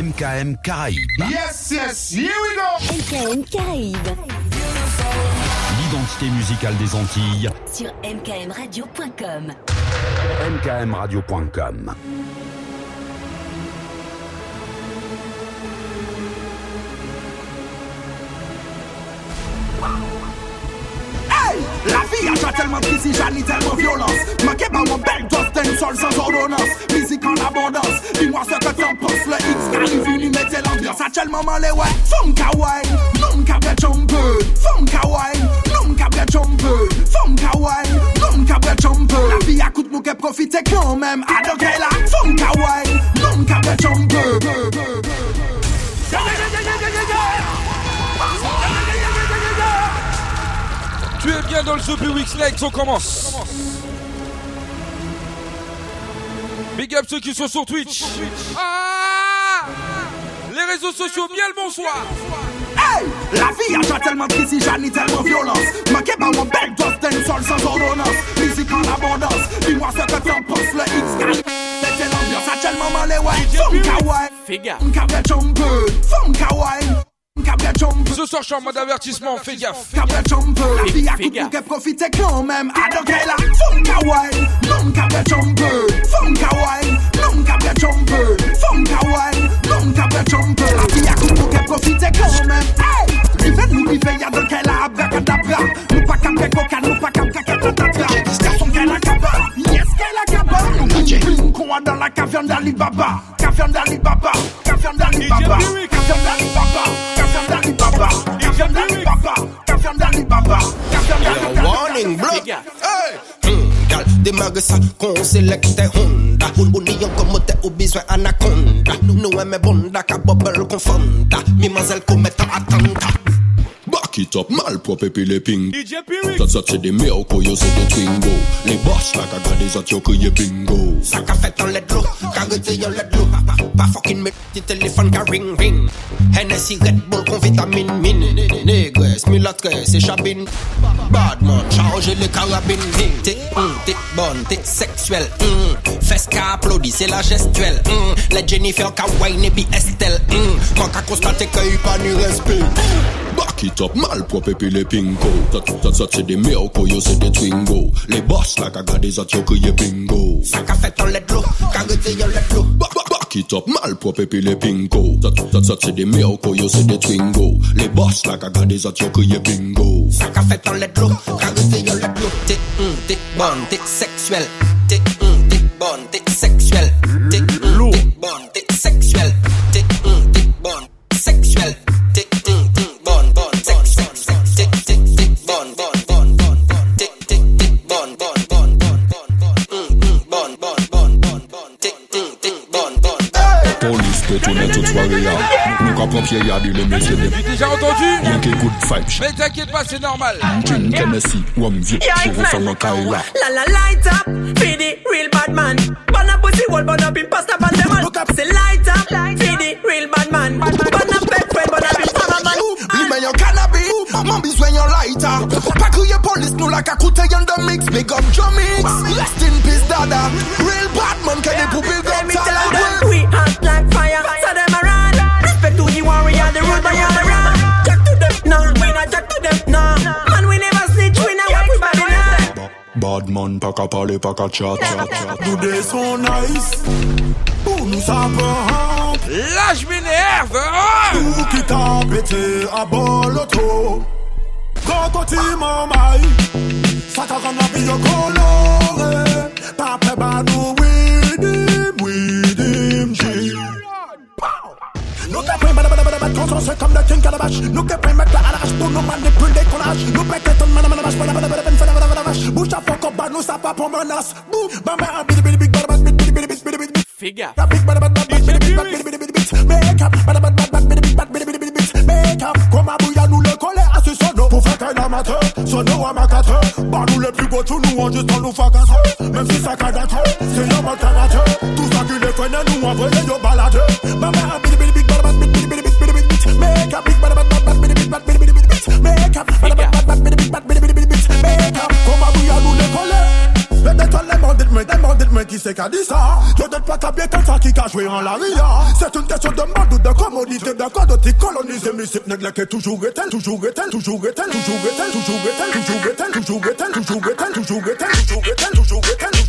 MKM Caraïbes. Yes, yes, here we go. MKM Caraïbes. L'identité musicale des Antilles. Sur mkmradio.com. mkmradio.com. La vie a joué tellement triste, Jeanne tellement violence. Manqué par mon bel dos d'un sol sans ordonnance. Musique en abondance, dis-moi ce que t'en penses. Le X arrive, venu mettre l'ambiance. À tellement mal ouais. Femme kawaii, non cabra jumper. Femme kawaii, non cabra jumper. Femme kawaii, non cabra jumper. La vie a coûte nous qu'elle profite quand même. Adore la femme kawaii, non cabra jumper. Tu es bien dans le The Wix Legs, on commence. Big up ceux qui sont sur Twitch. Ah Les réseaux sociaux, bien le bonsoir. Hey La vie a tellement triste, Jeanne tellement violence. Manqué par mon bel dos d'un sol sans ordonnance. Musique en abondance, dis-moi ce que t'en penses. Le X c'était l'ambiance, a tellement mal ouais. Femme kawaii, femme kawaii. Cabra. Ce soir, je suis en mode avertissement, fais gaffe. Cabra Fais coûte gaffe. pour qu'elle profite quand même. Adore la femme kawaii, non cabra jumper, femme kawaii, non cabra jumper, femme kawaii, non cabra vie a coûte pour qu'elle profite quand même. Hey, rive nous rive y'a abracadabra. Nous pas capé coca, nous pas capé. Garçon qu'elle a capa, yes qu'elle a capa. DJ Binkowa dan la kavyan dali baba Kavyan dali baba Kavyan dali baba Kavyan dali baba Kavyan dali baba Kavyan dali baba Kavyan dali baba Kavyan dali baba Warning block Hey hmm, Demage sa kon selekte Honda. O ni yon komote ou bizwen anakonda Nou nou eme bonda ka bobel kon fanda Mi mazel kometa atanta cock it up, malprop epi le ping. Tot sot se de meow ko yo se de twingo. Le boss la ka gade zot yo kriye bingo. Sa ka fet an ledlo, ka rete yon ledlo Pa fokin me ti telefon ka ring ring. Hennessy Red Bull kon vitamin min Negres, mulatres, se chabin Badman, charge le karabin Te, te, te bonté sexuelle. Mm. Fes ka aplodi, se la gestuelle. Mm. Let Jennifer ka wine e bi Estelle. Mm. Man ka konstate ke yu pa ni respect. Bak it up, malprop epi le pinko. Sat sat se de merko, yo se de twingo. Le boss la ka gade zat yo kriye bingo. Sa ka fet an let lo, ka rete yo let lo. Bak bak bak. Back it up, Mal malpropre epi That that Zat se de merko, you se the twingo. The boss la ka gade at your kriye bingo. Sa a fat an let lo, ka rete yo let lo Te un, te bon, te seksuel Te un, te bon, te seksuel Te un, te bon, te seksuel Police te tourne toute soirée là. Nous qu'à pompier y'a dit les messieurs des déjà entendu Rien que good vibes. Mais t'inquiète pas, c'est normal. Gin, Tennessee, Wam vieux, je vous fais mon Kaira. La la light up, feed the real bad man. Burn up pussy wall, burn up in pasta pan them man. Look up. Say light up, feed the real bad man. Burn up bed friend, burn up in farmer man. Li yon cannabis, man besoin yon lighter Pas crier police, nous la cacoute yon de mix Big up Jomix, rest in peace dada Real bad man, can they put big Let man, pas qu'à parler, pas qu'à chat, chat, chat. Nous des sont nice Pour nous ça peut Là, je m'énerve. hein. Tout qui t'a pété à bol auto Quand côté mamai Ça t'a rendu la vie coloré Papa ba nous with pris, bada bada bada bada, quand on se comme de king calabash Nous t'es pris, mettre la à l'arrache pour nous manipuler qu'on lâche Nous péter ton man, man, ben, bada, vache Bouge ta fuck up, bad, nous ça pas pour menace Boum, bam, bam, bidi bidi bidi, bidi bidi bidi bidi bidi bada bada bada bidi Make up, bada bada bada Make up, comme à bouilla nous le coller à ce sono Pour faire qu'un amateur, sono amateur Bah nous les plus beaux tout nous on juste en nous fracassant Même si ça cadate, c'est un mode karateur Tout ça qui les freine nous envoyer yo balade Mama bidi mais qui c'est qu'a dit ça Je n'ai pas qu'à bien ça qui en la ria C'est une question de mode ou de commodité De de t'y coloniser Mais c'est n'est que toujours est toujours est toujours est toujours est toujours est toujours est toujours est toujours est toujours est toujours est toujours est toujours est toujours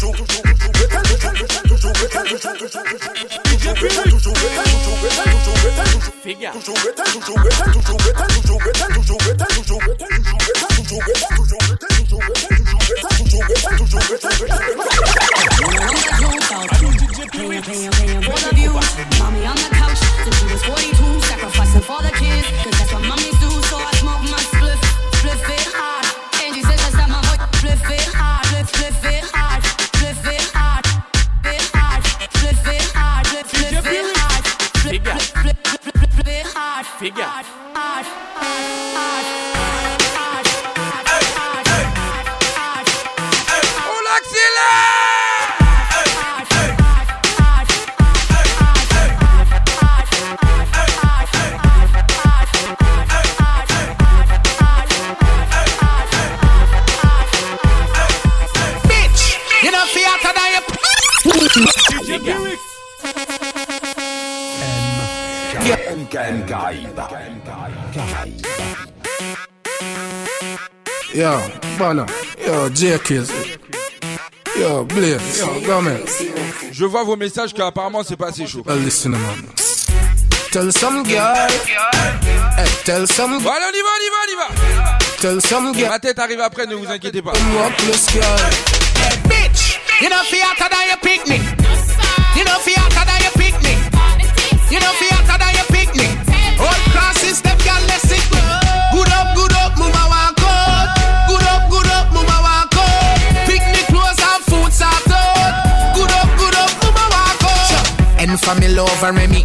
toujours est toujours est toujours KM Caraïbes. Caraïbes. Yo, Bonham. Yo, Jenkins. Yo, Bliss. Yo, Gomez. Je vois vos messages qu'apparemment c'est pas assez chaud. Well, listen, man. Tell some girl. Hey, tell some girl. Allez, on y va, on y va, on y va. Tell some girl. Ma tête arrive après, ne vous inquiétez pas. Bitch, you know, feel hotter than your picnic. You know, feel hotter than your picnic. You know, feel family me and Remy.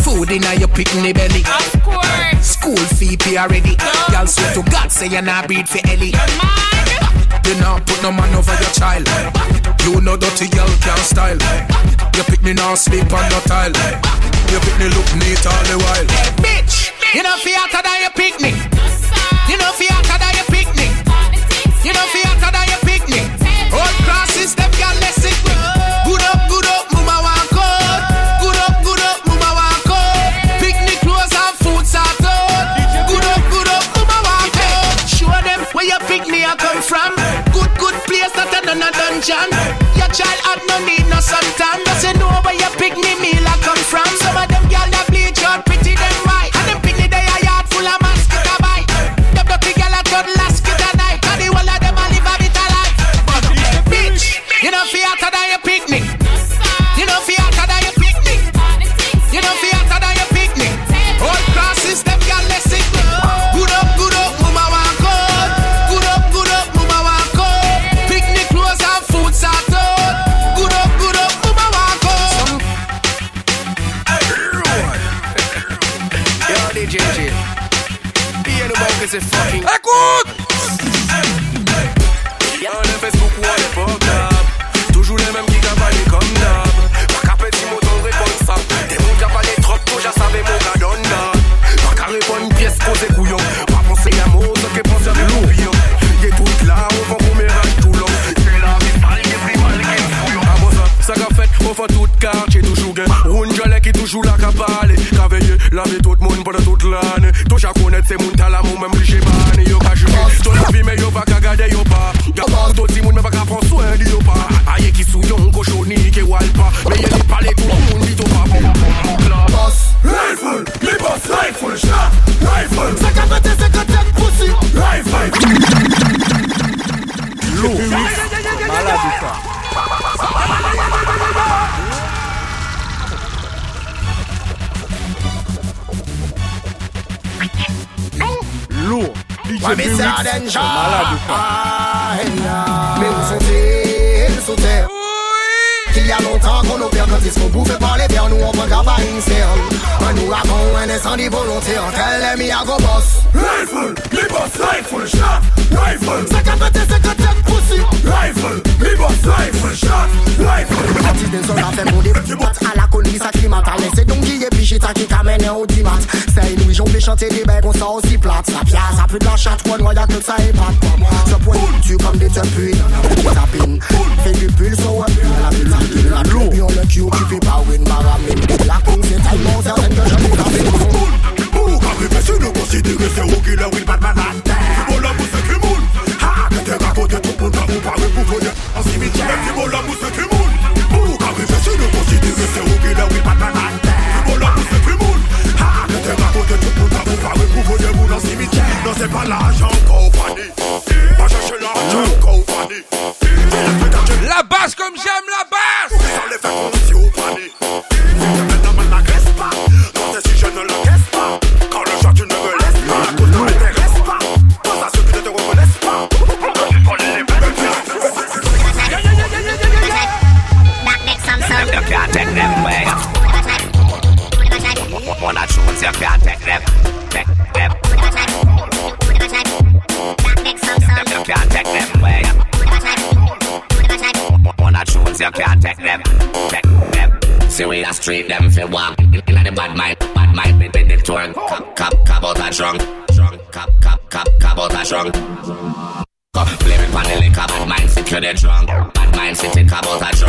Food in your picnic belly. Of course. School fee pay already. No. Y'all swear to God say you're not beat for Ellie. You not put no man over your child. You know dirty girl can style. You pick me now sleep on no tile. You pick me look neat all the while. Hey, bitch, you know fi hotter than your picnic. You know fi hotter than your picnic. You know fi hotter than your picnic. Old class is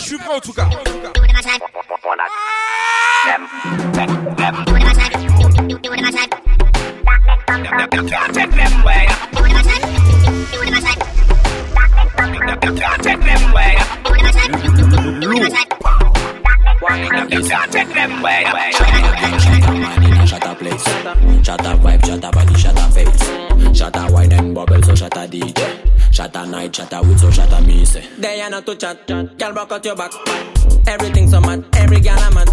je suis prêt en tout cas. Shut up, DJ. Shut up night, shut up with, so shut up me say. They are not to chat, girl broke out your back. Everything so mad, every girl a man.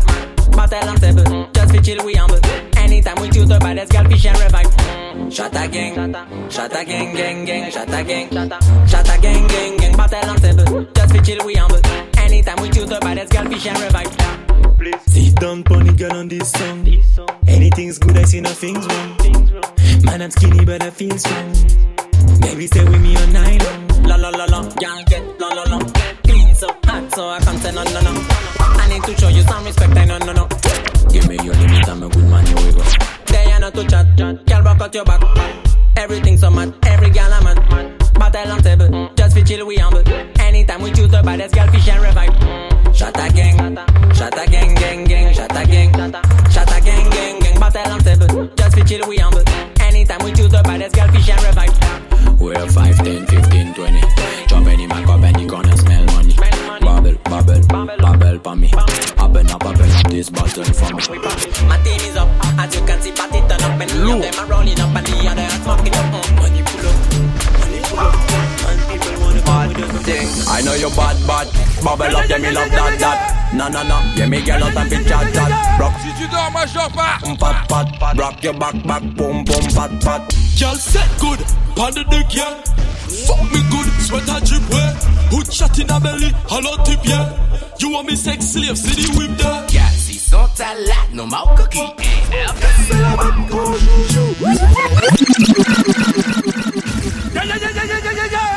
Battle and table, just fi chill we humble. Anytime we choose the baddest girl, fish and revive. Shut a gang, shut a gang, gang, gang, shut a gang, shut a gang, gang, gang. Battle and table, just fi chill we humble. Anytime we choose the baddest girl, fish and revive. Sit down, pony girl on this song. Anything's good, I see nothing's wrong. Man, I'm skinny, but I feel strong. Baby, stay with me night long. La la la la, y'all get la la la. Clean so hot, so I can't say no no no. I need to show you some respect, I no no no. Give me your limit, I'm a good man, here we go. They are not to chat, girl broke out your back. Everything so mad, every girl a man. Battle on table, just fi chill we humble. Anytime we choose the baddest girl, fish and revive. Shut a gang, shut a gang, gang, gang, shut a gang, shut a gang, gang, gang. Battle on table, just fi chill we humble. 12, 5, 10, 15, 20. Jump any my cup and you gonna smell money. Bubble, bubble, bubble for me. Open up, open up this bottle for me. My team is up, as you can see, party turn up and Look. them are rolling up and the other are smoking up. Mm. Come with us. I know you bad, bad. Bubble up, yeah, me love that, that. No, no, no. Yeah, me girl out and be chat, chat. Rock, Si tu dors, moi je dors pas. pat, pat. Rock your back, back, boom, boom, pat, pat. Girl set good, panda the girl. Fuck me good, sweat a drip way. Hood shot in a belly, hollow tip yeah. You want me sex slave, see the whip there. Yeah, si sont à la, no mau cookie. C'est la même qu'on joue, Yeah, yeah, yeah, yeah, yeah, yeah, yeah,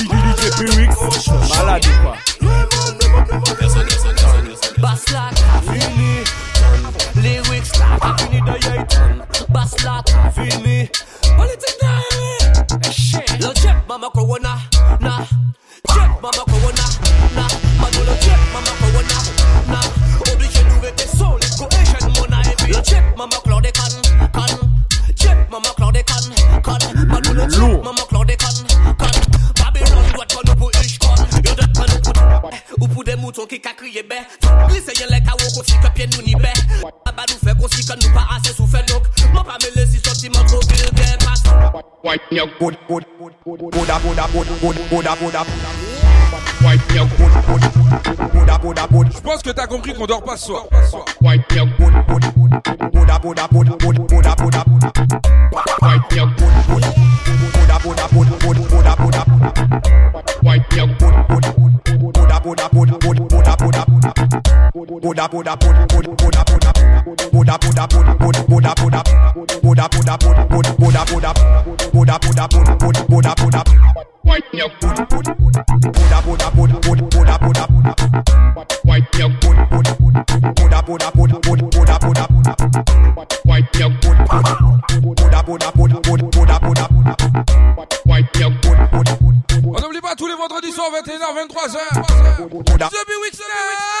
lyrics, malade ou pas Bass la ka fini Lyrics la ka fini da yay ton Bass la ka fini Politik da yay Lo jep mama corona na Jep mama corona na Mano lo jep mama corona na Oblige nou rete sol Ko ejen mona evi Lo jep mama klode kan kan Jep mama klode kan kan Mano lo jep mama Qui crié ben les qu'on que pied nous ni ben Aba nous fait qu'on si que nous pas assez souffert donc Mon pas mêler si sentiments trop vulgaires passe White your good, good, good, good, Buddha, Buddha, Buddha, Buddha, Buddha, Buddha. White your good, good, Buddha, Buddha, Buddha. Je pense que t'as compris qu'on dort pas ce soir. White good, good. White good, good. White good, good, On n'oublie pas tous les vendredis soirs 21h 23h. The Bewitched Night.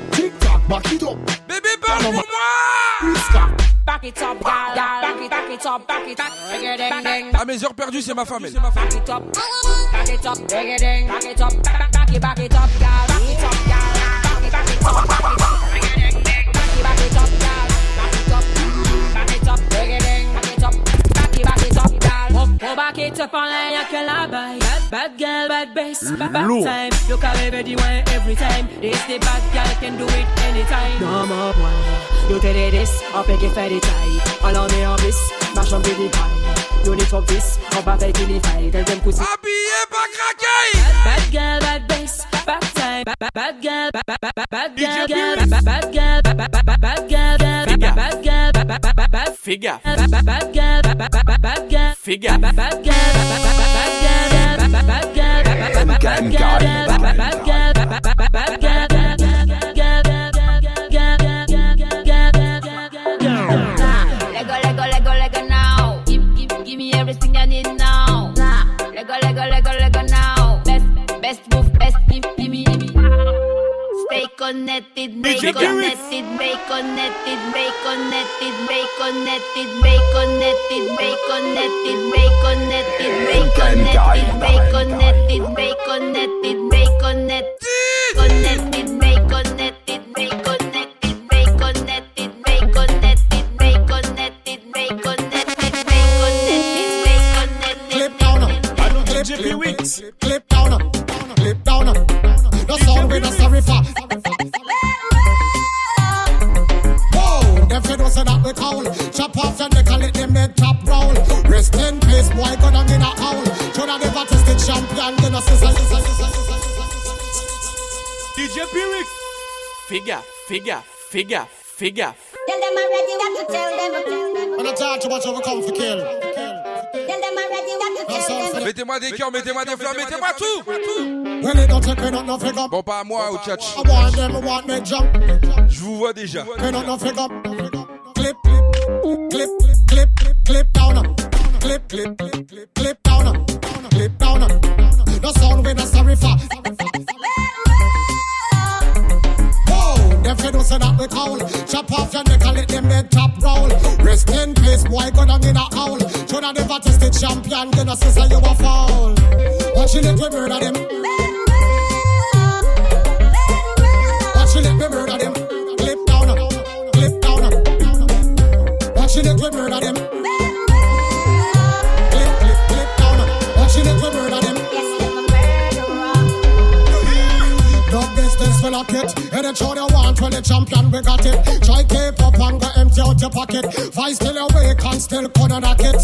back it up. Bébé, parle pour moi Back it up, gal, gal. Back it, back it up, back it up. À mes heures perdues, c'est ma femme. elle. Back it up, back it up, ding, ding. Back it up, back, back it, back it up, gal. Back it up, gal. Back it, back it up, back it up. Oh, oh, back it up on line, y'a que la baille. Bad, bad girl, bad bass, bad, bad time. Look how everybody want every time. This the bad girl can do it anytime. No more boy, you tell it this, up make it fatty tight. All on me on this, mash on baby pie. You need for this, on va avec il fight. Tell them pussy. Habillé, pas craqué Bad girl, bad bass, bad time. Bad, bad, bad girl, bad, bad, bad, bad girl, girl, bad, bad girl, bad, bad, bad, bad girl, girl, bad, bad girl, bad, bad, bad, bad, bad Figure. bad, bad, bad girl, bad, bad, bad, bad, bad girl, Figure. bad, girl, bad, bad, bad, bad, bad girl, bad, girl, bad, bad, bad girl, connected, stay connected, stay connected, stay connected, stay connected, stay connected, stay connected, stay connected, stay connected, stay connected, stay connected, stay connected, connected, stay connected, stay connected. Clip down, clip, clip, Weeks. Clip down, Fais gaffe, fais gaffe. Tell them I'm ready, tell them. Overcome for kill. Mettez-moi des cœurs, mettez-moi des fleurs, mettez-moi tout! Bon, pas moi, au tchatch. Je vous vois déjà. Clip, clip, clip, clip. Clip, clip, clip, clip, down. Clip, If you don't say that we call, chop off your neck and let them head top roll. Rest in peace, boy, gonna mean a howl. Shoulda never tested champion, gonna say say you a fall. Watch you let me murder them. Watch you let me murder them. Clip down, clip down. Watch you let me murder it. Show you want when the champion we got it. Try keep up and go empty out your pocket. Vice still awake and still corner knock it.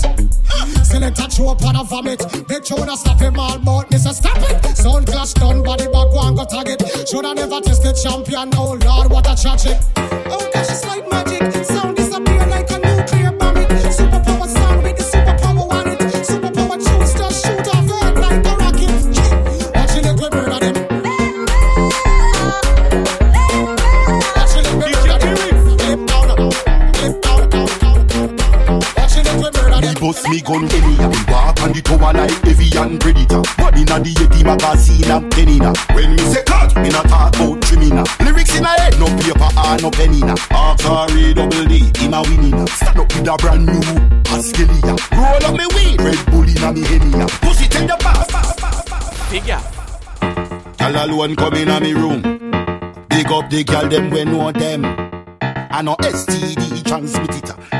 Still a touch you up on a vomit. Big shoulder stop him all but Mr. Stop it. Sound clash done, body back one go tag it. Shoulda never tested champion. Oh Lord, what a tragic. Oh gosh, it's like magic. The tower like Evian Predator. But inna the Yeti magazine I'm penina. When me say cut, me not talk about trimina. Lyrics in a head, no paper or no penina. Archery double D, him a winning. Stand up with a brand new Askelia. Roll up me weed, Red Bull inna me head Pussy tell your pass. Figure. Girl alone come inna me room. Big up the girl them we know them. I know STD transmit it.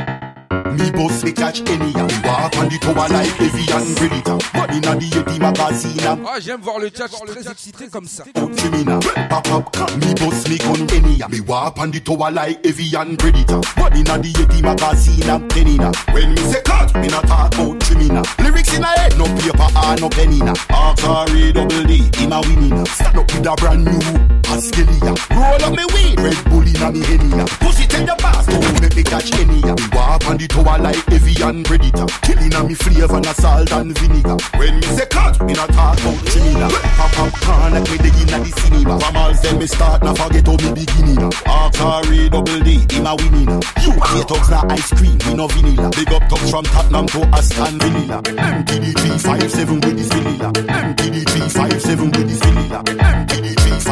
Me boss me catch any and walk on the tower like Evian Predator. But inna the Yeti magazine I'm Ah, j'aime voir le tchatch très excité comme ça. criminal. Pop up me boss me gun any Me walk on the tower like Evian Predator. But inna the Yeti magazine um, I'm penina. When me say cut, me not talk about criminal. Lyrics in a head, no paper or no penina. Archery double D, a winning. Stand up with a brand new Askelia. Roll up me weed, Red Bull inna me henny. Pussy tell your boss, don't make me catch any. Me walk on the tower like Evian Predator. Killing a me flavor and salt and vinegar. When me say cut, me not talk about Trinidad. Pop can like me dig inna the cinema. From all them me start, now forget how me beginning. Archery double D, him a winning. You hate thugs na ice cream, we no vanilla. Big up thugs from Tottenham to Aston Villa. MPD 357 with this vanilla. MPD 357 with this vanilla.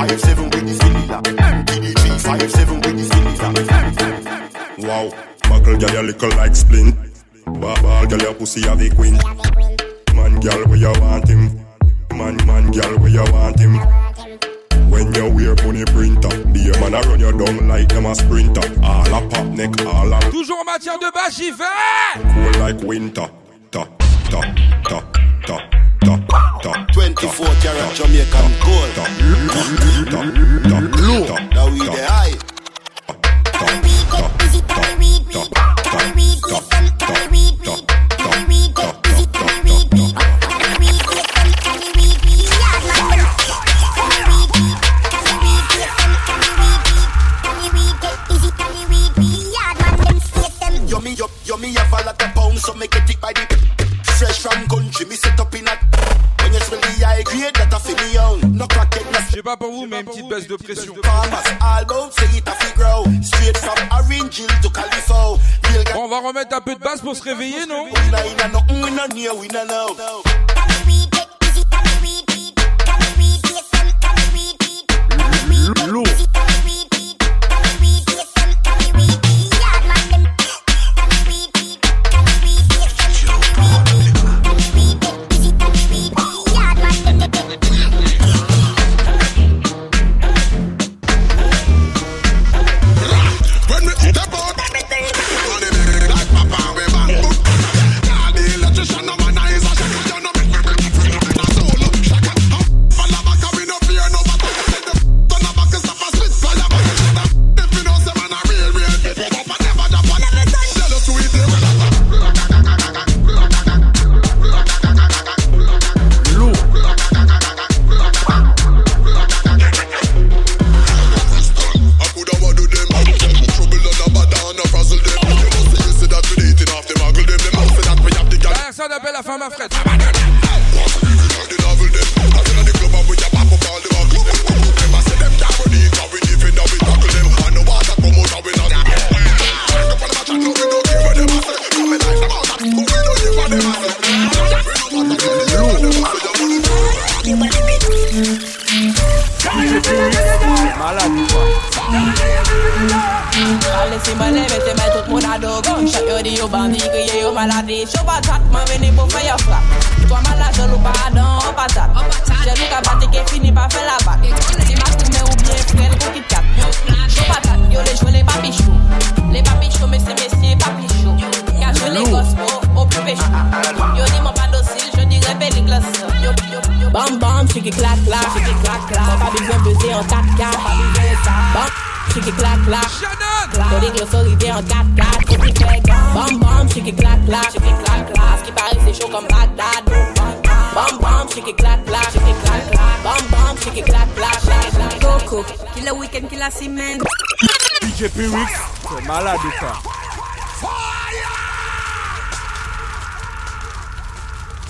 MPD 357 with this vanilla. MPD 357 with this vanilla. Wow, buckle girl, little like splint. Ball, girl, your pussy a queen. Man, girl, where you want him? Man, man, girl, where you want him? When you wear bunny printer, be a man a run you down like them a sprinter. All a pop neck, all a Toujours en matière de bas, j'y vais cool like winter. Ta, ta, ta, ta. 24 karat Jamaican gold. Low, now we the high. Me up, yo me we listen we have a lot of pounds, so get it by the pound so make it ID fresh from country. Me set up in a pas pour vous, mais une petite baisse de pression. Bon, on va remettre un peu de basse pour se réveiller, non?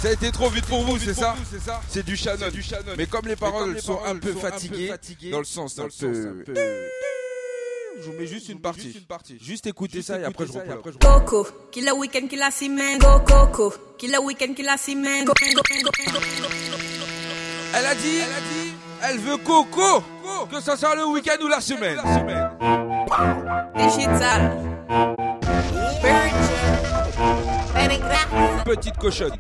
Ça a été trop vite pour vous, c'est ça C'est du Shannon. Mais comme les paroles sont un peu fatiguées, dans le sens un peu... Je vous mets juste une partie. Juste écoutez ça et après je reprends. Coco Qui le week-end qui la semaine. Go Coco Qui le week-end qui la semaine. Elle a dit, elle veut Coco, que ça soit le week-end ou la semaine. Sales Petite cochonne.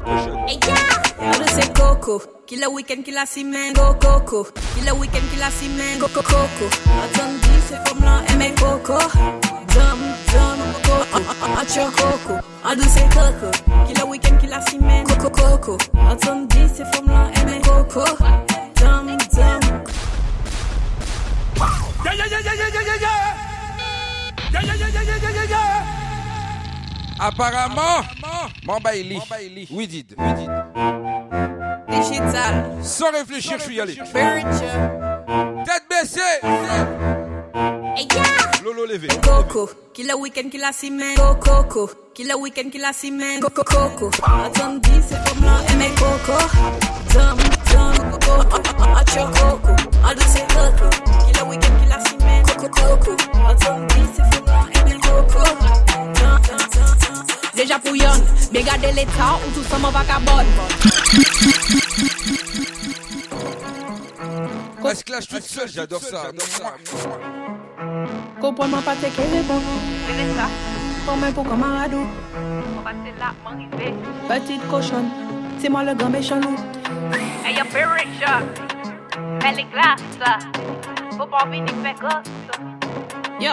Hey, yeah. Ahora c'est Coco, qui le week-end qui la semaine. Go Coco, qui le week-end qui la semaine. Go Coco, Attendez, c'est comme là, aimez Coco. Dum, dum, Coco, Acho Coco. Ahora c'est Coco, qui le week-end qui la semaine. Coco, Coco, Attendez, c'est comme là, aimez Coco. Dum, dum Yeah, yeah, yeah, yeah, yeah, yeah, yeah, yeah. Yeah, yeah, yeah, yeah, yeah, yeah, yeah, Apparemment, Mambaili, we did, we did. Sales Sans réfléchir, je suis allé. Tête baissée. Hey, yeah. Lolo levé. Coco, killer week-end, killer semaine. Coco, Coco, killer week-end, killer semaine. Coco, Coco. Attendez, c'est toute seule, j'adore ça. Comprends-moi pas tes qu'elle est bon. Pour même pour camarade. Petite cochonne, c'est moi le grand méchant loup. Hey, your favorite shot. Elle est glace. Faut pas venir faire gosse. Yo,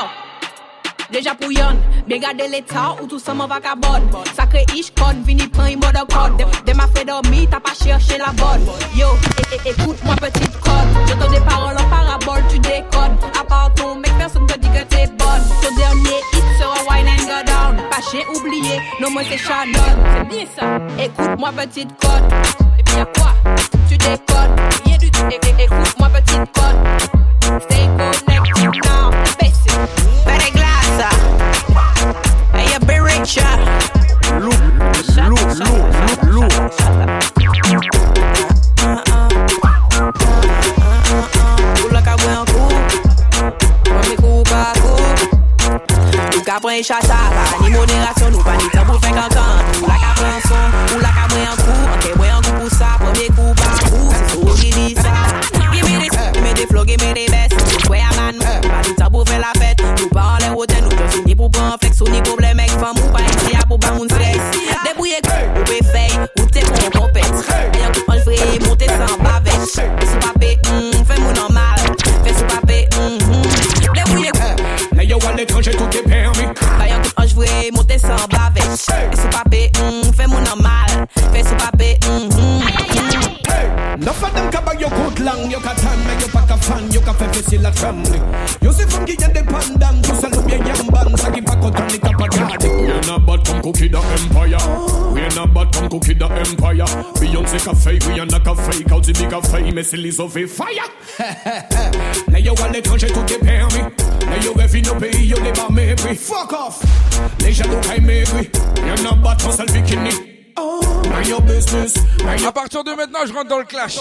déjà pouillonne, bien garder l'état ou tout ça m'en vagabonde. Sacré ish con, vini prend une mode code. De ma fait dormir, t'as pas cherché la bonne. Yo, é- é- écoute-moi petite conne. J'entends des paroles en parabole, tu déconnes. À part ton mec, personne te dit que t'es bonne. Ton dernier hit sera wine and go down. Pas chien oublié, non moi c'est Shannon. C'est bien ça. Écoute-moi petite conne. Et puis y'a quoi? Tu déconnes. Rien du tout. Écoute-moi petite conne. gen chasa Ni moderasyon nou pa ni tan pou fè kankan Ou la ka pran son, ou la ka mwen an kou. Anke mwen an kou pou sa, pwemye kou pa kou. Se sou gili sa Gime de sou, gime de flow, gime de bes. Kwe a man pa ni tan pou fè la fèt. Nou pa an lè wote, nou te ni pou pran fè still a family. You see funky and dependent, you sell up your young bands, I give a cut on the top. We're not bad from cookie the empire. We're not bad from cookie the empire. Beyonce cafe, we are not cafe, cause the big cafe, messy is of a fire. Now you want the country to depend me. Now you revin up here, you never make me. Fuck off. Les jaloux, I make me. You're not bad, hustle bikini. Mind your business. À partir de maintenant, je rentre dans le clash.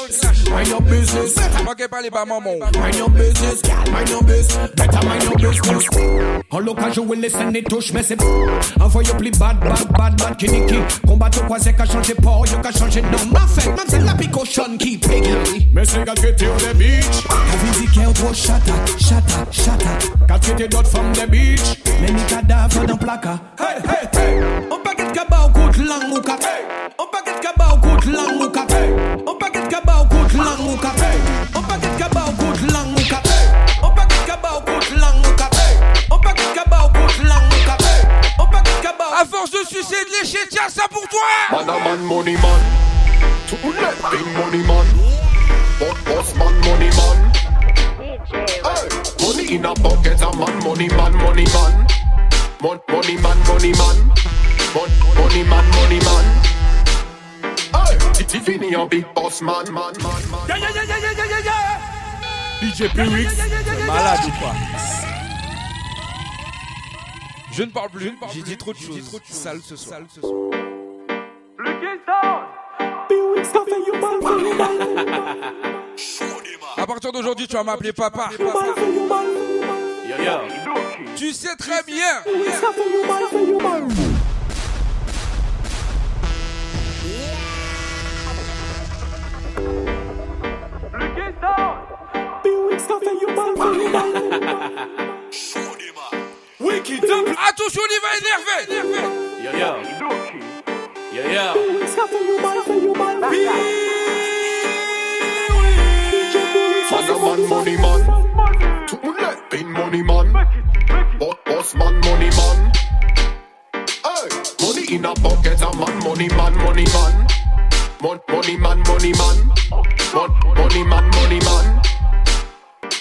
Mind your business. Manquez pas les bas mamans. Mind your business, girl, mind your business. Better mind your business. En local, je will listen et touche, mais c'est Envoie yo plus bad, bad, bad, bad, kiniki. Combat au croisé qu'a changé port, yo qu'a changé nom. Ma fait, même c'est la picochonne qui pégui. Mais c'est gars qui était au the beach. La visite qui est trop chata, chata, chata. Quand tu étais d'autres femmes the beach. Mais ni cadavre dans placard. Hey, hey, hey. On paquet de cabas au coup de langue ou cat. Paquet de cabas au coup de langue ou cat. On paquet de cabas au coup de langue ou cat. On paquet de cabas au coup de langue ou cat. On paquet de cabas au coup de langue ou cat. On paquet de cabas au coup de langue ou cat. On paquet de cabas. À force de sucer de lécher, tiens ça pour toi. Man money man. To let big money man. Boss man, money man. Hey, money in a pocket, a man, money man, money man. Mon, money man, money man. Mon, money man, money man. Hey, Tiffany a big boss man, man, man, man. Yeah, yeah, yeah, yeah, yeah, yeah, yeah. DJ Pyrix, malade ou pas? Je ne parle plus, j'ai dit trop de choses. Sale ce soir. À partir d'aujourd'hui, tu vas m'appeler papa. Tu sais très bien. Attention, il va énerver. Yo, yo. Yo, yo. Man a man, money man. To let big money man. But boss man, money man. Hey, money in a pocket, a man, money man, money man. Money man, money man. Mon, money man, money man.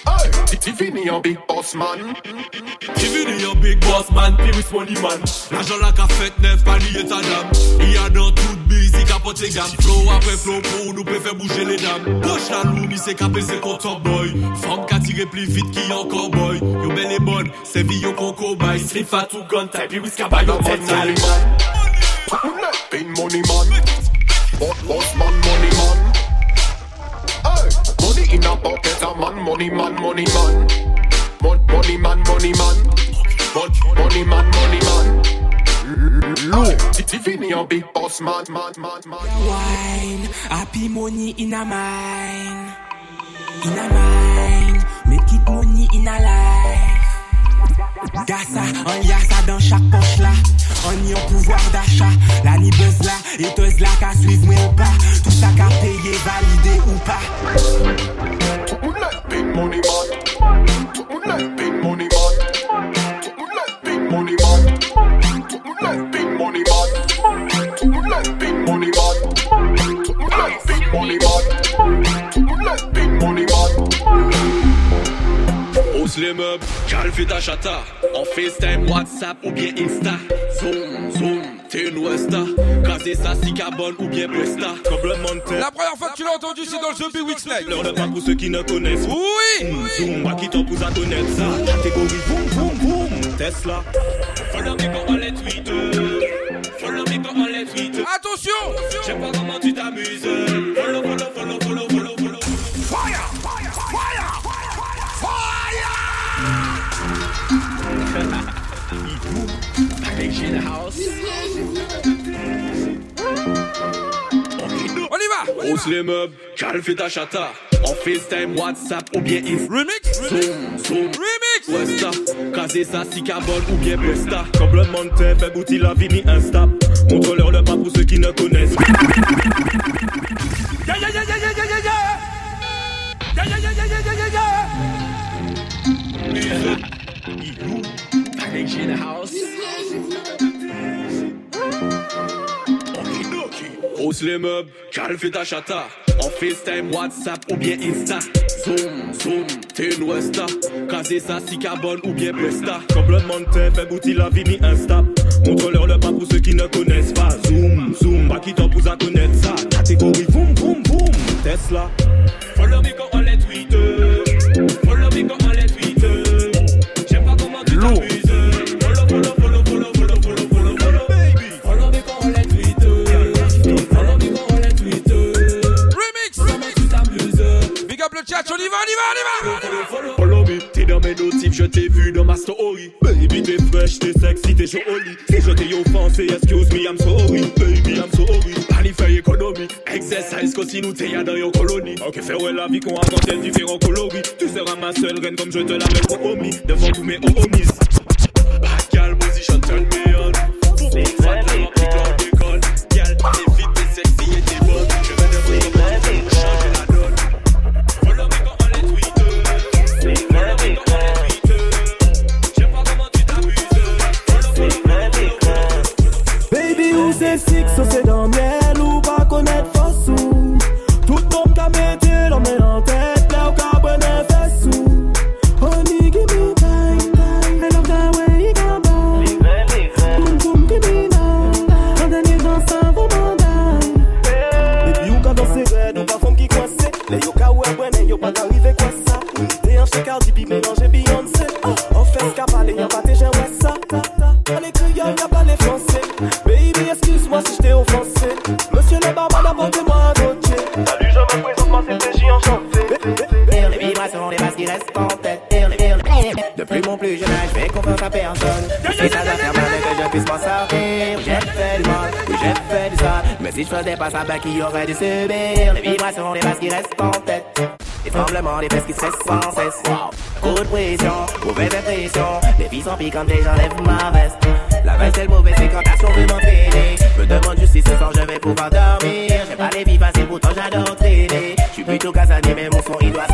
Hey, a big boss man. Tiffany un big boss man, Pyrrhus money man L'argent la fait neuf, pas lié ta dame Il y a dans bise, il capote pote gam Flow après flow pour nous peut faire bouger les dames Poche la loup, mi se kapé se kontan boy Femme ka tire plus vite qui yon cowboy Yo belle et bonne, c'est vie yo koko bay Street fat ou gun type, tête money man. Money man. Man, money man. Hey, money in a pocket, a man, money man, money man. Mon- Money man, money man. Mon- Money man, money man. Low, Tiffany a big boss man, man, man, man. wine. Happy money in a mine. In a mine. Make it money in a life. Gassa, on y a ça dans chaque poche là. On y a pouvoir d'achat. La nibeuse là, et teuse là, qu'à suivre moi ou pas. Tout ça qu'à payer, validé ou pas. Big money man. Big money man. Big money man. Big money man. Big money man. Money man. Money man. Hausse les meubles, cal fait ta chata En FaceTime, WhatsApp ou bien Insta. Zoom, zoom, t'es une Westa. Casé ça, si carbone ou bien Presta terre. La première fois que tu l'as entendu, c'est dans le jeu Big Weeks Live. L'heure de pas pour ceux qui ne connaissent Oui Zoom, pas qui t'en pousse à connaître ça. Catégorie boum boum boum Tesla. Follow me quand on les tweet Follow me quand on les tweet Attention. Sais pas comment tu t'amuses. Follow, follow, follow, follow, Package in the house. On y va Hausse les meubles, cal fait ta chata. En FaceTime, WhatsApp ou bien Insta. Remix Zoom, zoom. Remix. Westa, casé ça, si carbone ou bien Presta de terre, fait bouti la vie mi Insta Montre-leur le pas pour ceux qui ne connaissent Yeah, yeah, yeah, yeah, yeah, yeah, yeah, yeah. Yeah, yeah, yeah, yeah, yeah, yeah, yeah. Package in the house Hausse les meubles, cal fait ta chata. En FaceTime, WhatsApp ou bien Insta. Zoom, zoom, t'es une Westa Casé ça, si carbone ou bien Presta. Tremblement de terre, fait bouti la vie mi Insta Montre-leur le pas pour ceux qui ne connaissent pas. Zoom, zoom, pas qui t'en pousse à connaître ça. Catégorie boum boum boum. Tesla. Follow me quand on les tweet Follow me quand on les tweet J'aime pas comment tu t'ai vu dans ma story. Baby t'es fresh, t'es sexy, t'es joli Si je t'ai offensé, excuse me, I'm sorry. Baby I'm sorry, panifè ekonomik Exercise ko si nou te ya dan yo koloni Ok fè la vie kon avantel diferent kolori Tu seras ma seule reine comme je te la mets au homi Devant tous mes homies. Si je faisais pas ça, ben qui aurait dû subir les vibrations, les basses qui restent en tête? Les tremblements, les fesses qui cessent sans cesse. Coup de pression, mauvaise impression. Les filles sont piquantes et j'enlève ma veste. La veste est le mauvais, c'est quand ta soeur veut m'entraîner. Me demande juste si ce soir je vais pouvoir dormir. J'ai pas les filles faciles, pourtant j'adore traîner. J'suis plutôt casanier, mais mon son il doit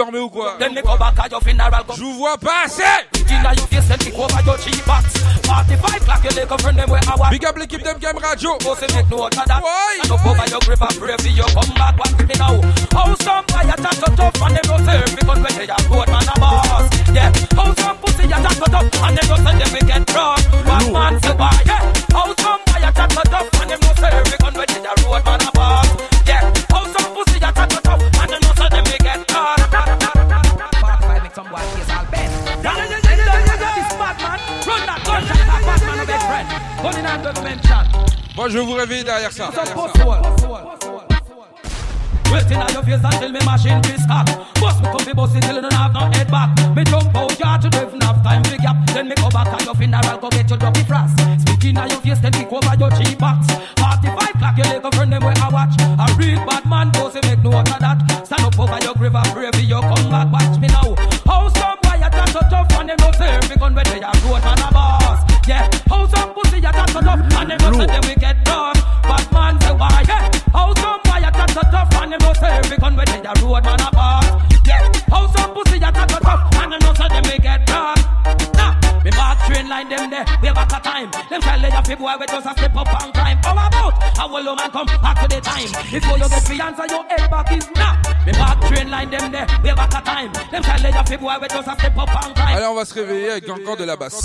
dormez ou quoi? Je vous vois passer Big up l'équipe d'MKM Radio. Boy réveiller derrière ça. Waiting on your face until me machine fist hot Boss me come be bossy till you don't have no head back Me jump out yard, to don't even have time to gap Then me go back on your funeral, go get your dirty frass Speaking on your face, then kick over your cheap box 45 clock, your little friend them where I watch. A real bad man, bossy make no other that. Stand up over your grave and réveiller avec encore de la basse.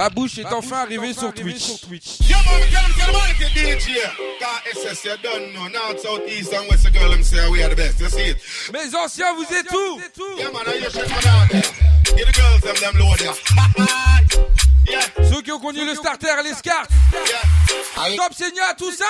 Babouche est enfin arrivé sur Twitch. Mes anciens, vous êtes où Ceux qui ont connu le starter, les scarts. Top Seigneur, tout ça.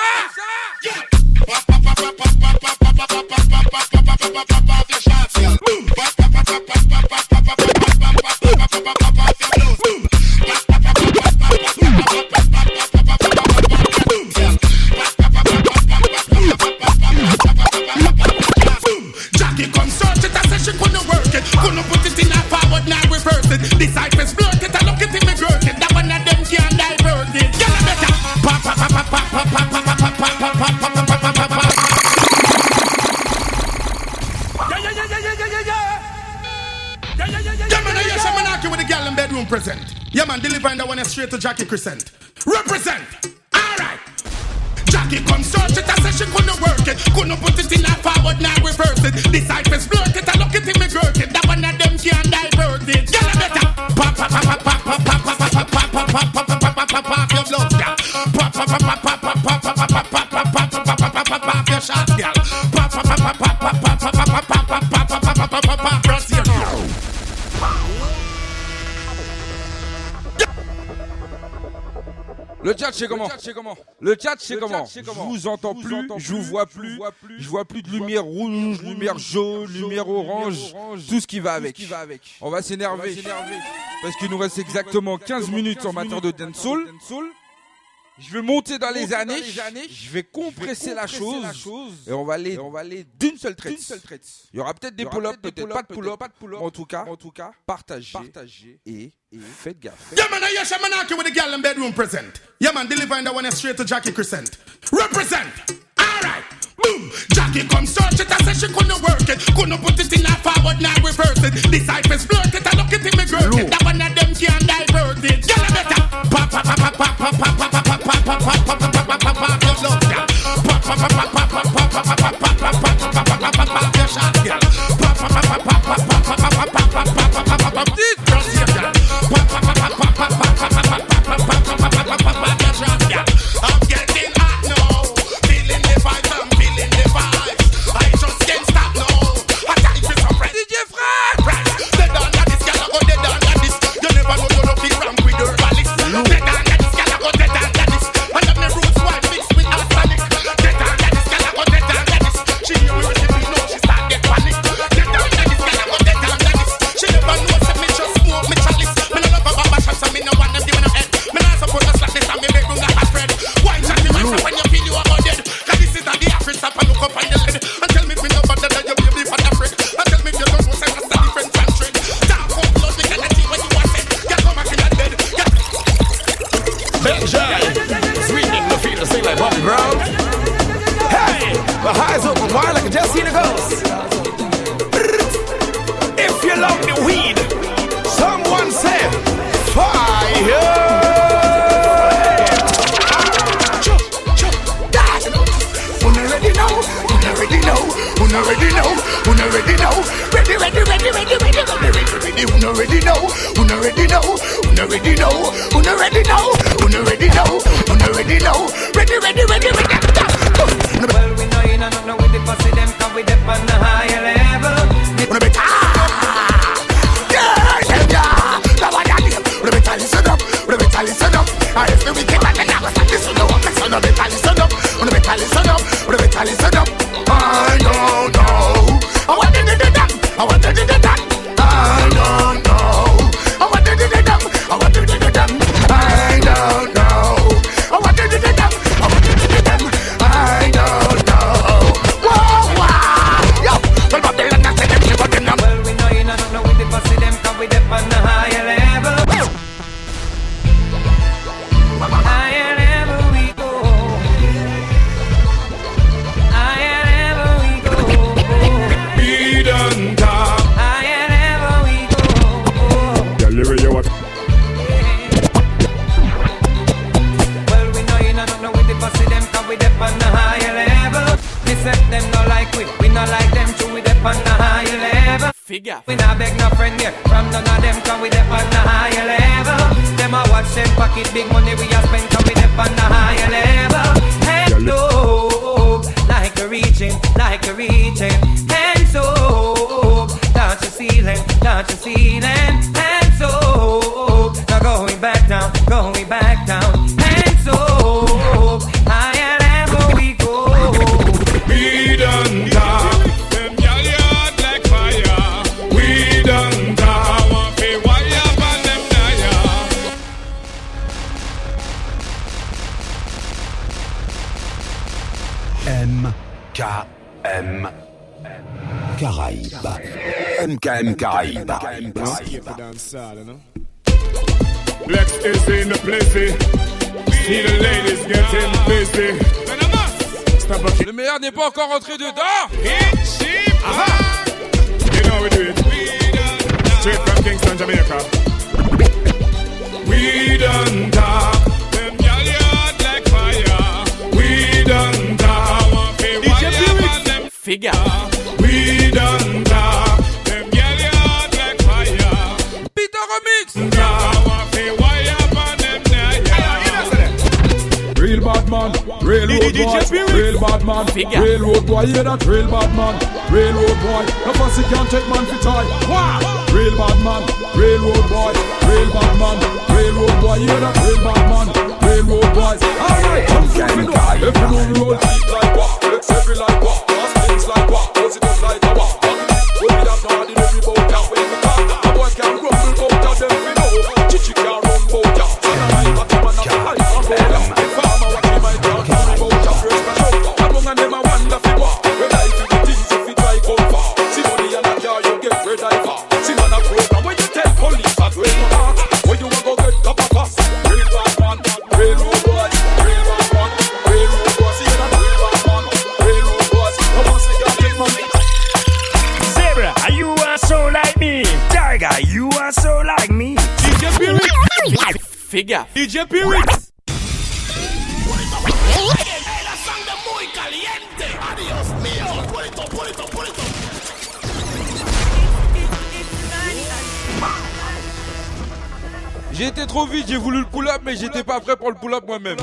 straight to Jackie Crescent. Represent! Alright! Jackie comes search it, I said she couldn't work it. Couldn't put it in her forward, now reverse it. Disciples blurt it, I look it in me girl it. That one of them can't divert it. Get a better! Pop, pop, pop, pop, pop, pop, pop, pop, pop, pop, pop, pop, pop, pop, pop, pop, pop, your blood, girl. Pop, pop, pop, pop, pop, pop, pop, pop, pop, pop, pop, pop, pop, pop, pop, pop, your shot, girl. Le chat, c'est comment Le chat, c'est comment Je vous entends plus, je vous vois plus, je vois plus de lumière rouge, lumière jaune, lumière orange, tout ce qui va avec. On va s'énerver. Parce qu'il nous reste exactement 15 minutes en matière de dancehall. Je vais monter dans les années, je vais compresser la chose et on va aller, on va aller d'une seule traite. Il y aura peut-être des pull-ups, peut-être pas de pull-up, en tout cas, en tout cas, partagez, et, faites gaffe. Yeah, man, I hear some man argue with the girl in bedroom present. Yeah, man, delivering that one straight to Jackie Crescent. Represent. Alright. Boom. Jackie come search it, I say she couldn't work it. Couldn't put it in a forward, now reverse it. Disciples flirt it, I look me. That one of them can't divert it. Better. Pa Yeah. who already know, who already know. Ready, ready, ready, ready, ready, ready, ready, ready, who already know, who already know, who ready know, who already know, who already know, who already know. Ready, ready, ready, ready. Well, we know you don't know with the fussy them, cause we dip on the higher level. Listen up, I if we get back and I was like this, you know I'm messing up, it's all listen up, when the metal is set up, when the metal is set up. I want to do the. Lex is in the place. See the ladies getting busy. Stop up. Le meilleur n'est pas encore rentré dedans. ever hear that real bad man, railroad boy? No pussy can't take man for tie. Wow! Real bad man, railroad boy, real bad man, railroad boy. Hear that real bad man, railroad boy. Alright, come through me now. Every road road, like what? Every like what? DJ été trop vite, j'ai voulu le pull-up, mais j'étais pas prêt pour le pull-up moi-même.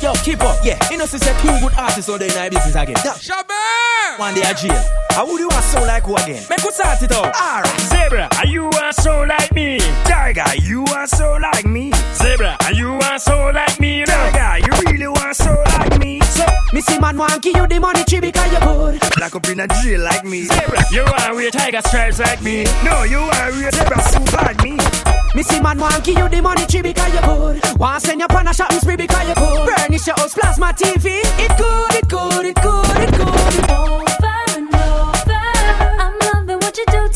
Yo, keep up, yeah. Innocent said two good artists on the night business again. Jamais! One day a jail. How would you want sound like who again? Make us start it out. Alright. Zebra, are you are so like me? Tiger, you are so like me. Zebra, are you are so like me? Tiger, you really are so like me. So, Missy man want give you the money tree because you good. Lock up in a jail like me. Zebra, you are wear tiger stripes like me. No, you are wear zebra suit like me. Missy man want give you the money tree because you good. Want send you on a shopping spree because you good. Burnish your house, plasma TV. It good, it good, it good, it good. It Over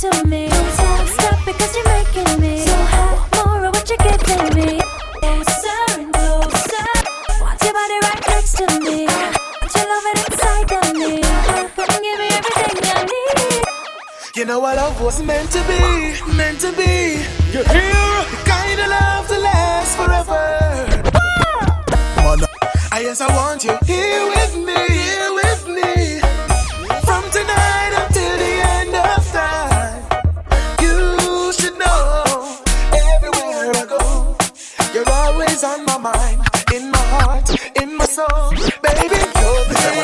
to me. Stop, stop because you're making me so hot. More of what you're giving me. Closer and closer, want your body right next to me. Want your love it inside of me. Give me everything I need. You know our love was meant to be, meant to be. You hear? The kind of love to last forever. Man, I yes, I want you here with me, here Baby,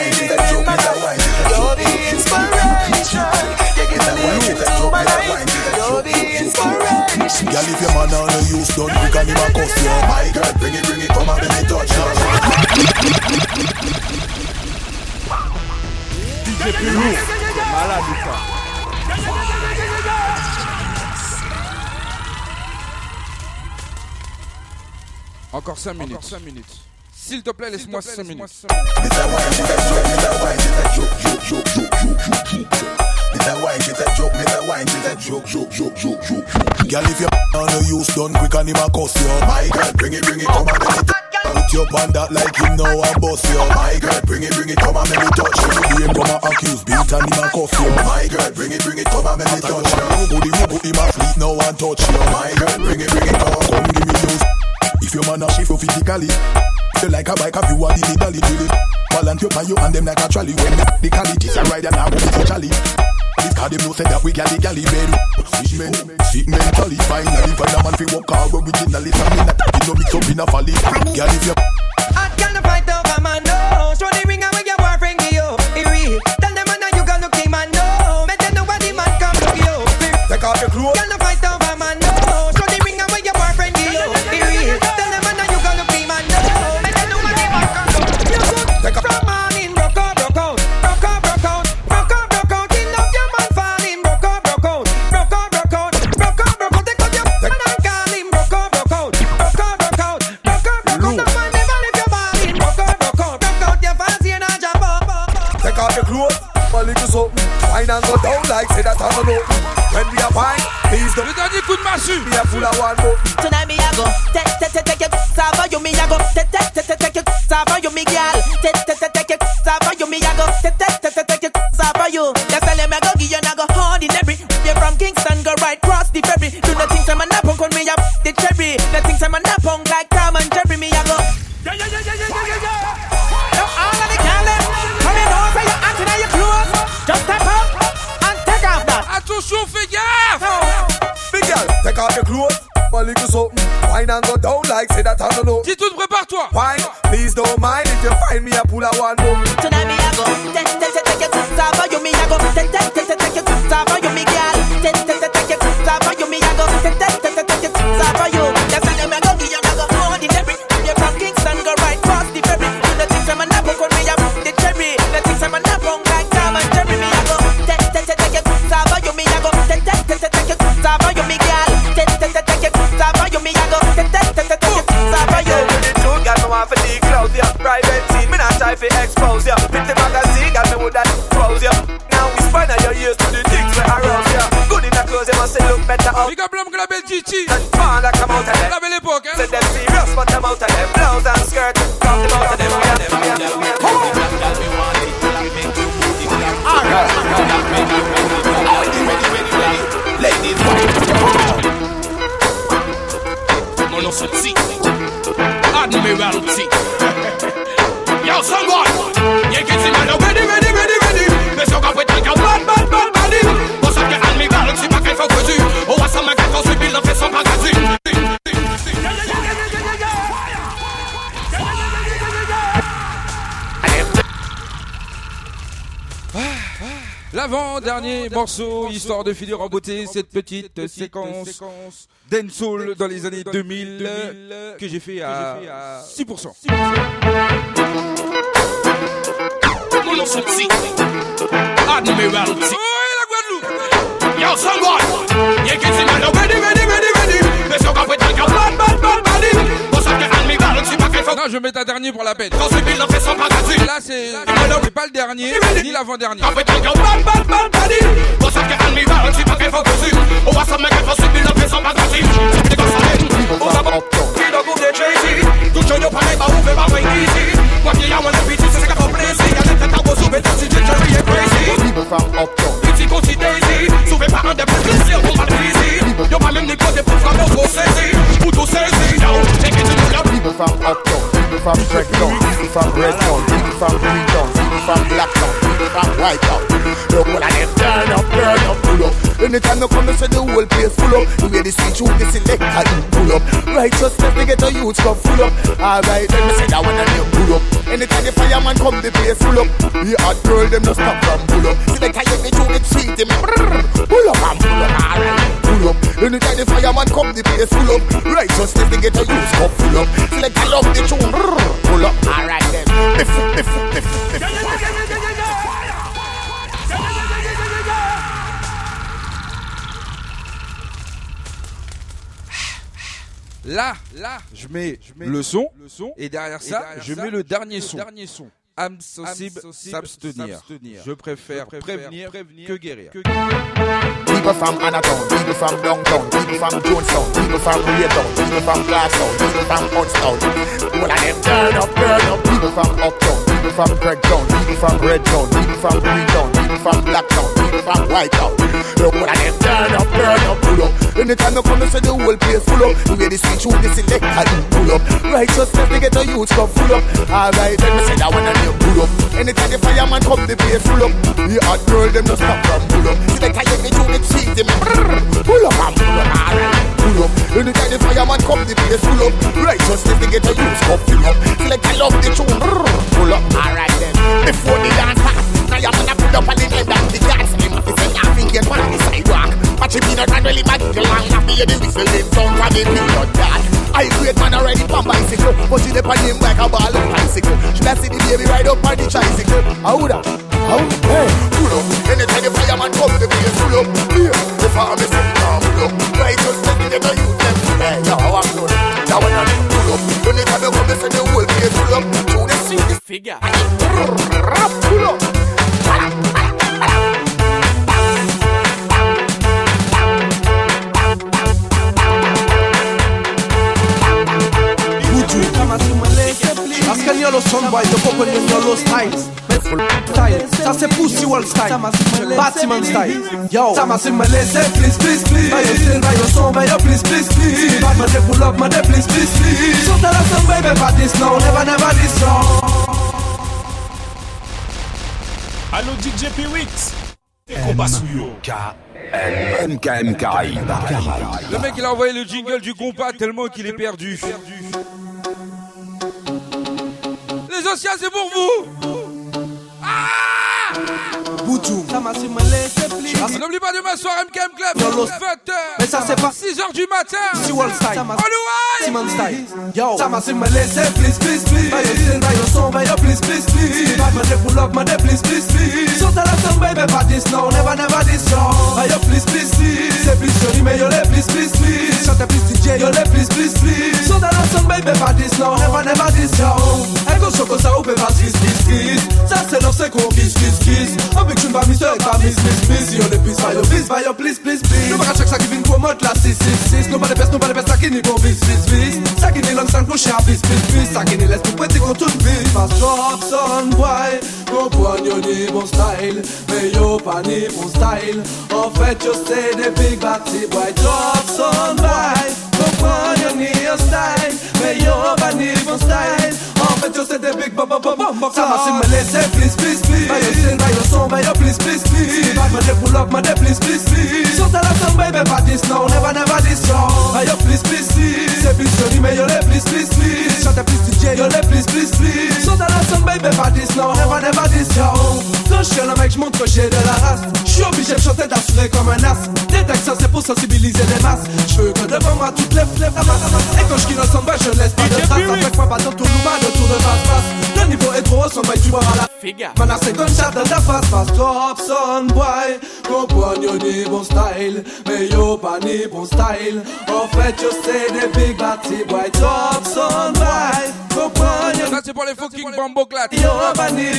use a cuss you. My. DJ Encore 5 minutes. 5 minutes. S'il te plaît, laisse-moi 5 minutes. Girl, if your on the use done, quick and him a cuss you. My girl, bring it, bring it, come and let me touch you. Put your on that like him now and bust you. My girl, bring it, bring it, come and let me touch you. The him come and accuse, beat and him a cuff you. My girl, bring it, bring it, come and let me touch you. Booty, booty, him a fleet now and touch you. My girl, bring it, bring it, come, come give me news. If your man a shift you physically, you like a bike, have you a dilly dally dilly. Balance you by you and them like a trolley. When the quality a ride and I will be so jolly. This car them know say that we galley galley bed. Wish men, sick mentally, finally find a man fi walk hard originally. Some in that you know mix up in a folly. Girl if you I can't fight over man, no. Show the ring away and go down like say that I don't know. When we are fine, please don't. Le dernier coup de massue. Me a full of one more. Tonight me a go. Take take take take it. Sava you me a go. Take take take take take it. Sava you me girl. Take take take take it. Sava you me a go. Take take take take take it. Sava you. Just tell him I go give you I go hard in every. You're from Kingston, go right cross the ferry. Do nothing to man up on me up the cherry. Nothing to man off your clothes. a little something. Wine and go down like say that I don't know. Dis tout, prépare-toi. Wine, please don't mind if you find me a pull a one boom. Tonight L'avant-dernier morceau, histoire de finir en beauté cette petite séquence dancehall dans les années 2000 que j'ai fait à 6%. Mono sexy, Admiralty. Yo, someone, je mettre un dernier pour la peine. Là, c'est c'est pas le dernier, ni l'avant-dernier. People from uptown. Petit it. People from Breakdown, people from Redtown, people from Greentown, people from Blacktown, people from Whitetown. Look what I them turn up, turn up, pull up. Anytime you come, you say the whole place full up. The way the switch you the selector you pull up. Righteousness they get a youth come full up. Alright, then me say that one and them pull up. Anytime the fireman come, the place full up. The hot girl them no stop from pull up. See the guy you do the sweet them pull up and pull up. Alright, pull up. Anytime the fireman come, the place full up. Righteousness they get a youth come full up. See the guy love the tune, pull up. Alright then. Là, là, je mets, le son, et derrière ça, je mets le dernier son. Âme sensible, s'abstenir. Je préfère prévenir que guérir. People from Anatown, people from Downtown, people from Jonestown, people from Raytown, people from Glasgow, people from Hunstown. All of them turn up, turn up. People from Uptown, people from Breakdown, people from Redtown, people from Greentown, people from Blacktown, people from Whitetown. Look, all of them turn up, turn up, pull up. Anytime you come, you say the whole place full up. The way the switch you the selector you pull up. Righteousness they get a youth come full up. Alright, then me say that one and you pull up. Anytime the fireman come, the place full up. The hot girl them no stop from pull up. See the guy you do the sweet them pull up and pull up. Alright, pull up. Anytime the fireman come, the place full up. Righteousness they get a youth come full up. See the guy love the tune, pull up. Alright then, before the dance start, now you wanna pull up on the time that the dance him. If say I think get on the sidewalk, him in a can really mad the long happy the whistle them sound from the period that. I great man already on bicycle, but she dep on him like a ball of bicycle. Should I see the baby ride up on the tricycle? How that? How? Hey, pull up. Anytime the fireman come, the place full up. Yeah, the farm is in now, pull up. Right, just let me get a youth. Hey, now I'm good. That one and pull up. Anytime you come, they say the whole place full up. see this. Up. American yellow son boy, the couple in yellow styles. Style, ça c'est Pussy Wall style, Batman style. Yo, ça m'a si me laissé, please, please, please. Buy your style, buy your song, buy your please, please, please. Si bad man, they pull up, man, they please, please, please. So tell us some baby, but this no, never, never this no. Allo DJ P-Wix. Et combat sous yo. MKM Caraïbes. Le mec il a envoyé le jingle du compas tellement qu'il est perdu. Les anciens c'est pour vous. Boutou, please. On n'oublie pas demain soir MKM Club Yo, 20h Mais ça c'est pas 6h du matin Pussy Wall style, Allouaï Simon style. Yo, ça m'a si me please, please, please. Buy your song, your please, please, please. Bad man, they pull up, man, they please, please, please. So tell us some baby, but this no, never, never this. Buy your please, please, please. C'est plus joli, mais yo les please, please, please. Chante plus DJ, yo les please, please, please. So tell us some baby, but this no, never, never this no. Ego choco, ça ou peut pas kiss, kiss, kiss. Ça c'est leur c'est qu'on kiss, kiss, kiss. On veut que tu ne Dog a miss, miss, miss Yo ne pis bayo, pis bayo, please, please, please. Nou baka chak sa ki vin kou mot la 666 Nou ba de pes, nou ba de pes la ki ni bon vis, vis, vis Sa ki ni lang san kou chea vis, vis, vis Sa ki ni les pou preti kou tout vis Mas drop son boy Kompwen yo ni bon style. Me yo pa ni bon style. En fèt yo se de big bad si boy Drop son boy Kompwen yo ni un style. Mais yo pas ni bon style. En fait, yo c'est des big bop, bop, bop. Ça m'a si me laisser, please, please, please. Your buy your song, buy your please, please, please. Bad man, they pull up, man, they please, please, please. So tell us some baby, but this no, never, never this. Buy your please, please, please. C'est plus joli, mais yo les please, please, please. Chante plus DJ, yo les please, please, please. So tell us some baby, but this no, never, never this no. Quand je suis un mec, je montre que j'ai de la race. Je suis obligé de chanter d'assurer comme un as. Des textes, c'est pour sensibiliser les masses. Je veux que devant moi toutes les flèches Et quand je kill un samba, je laisse pas de traces. À chaque fois, pas dans tout l'ouba, de tour de passe-passe. Le niveau est trop haut, son bail, tu vois à la Figa. Man, c'est comme ça dans ta face, passe top, son boy. Comprends, yo ni bon style, mais yo pas ni bon style. En fait, yo big boy, boy. Ça c'est pour les fucking Yo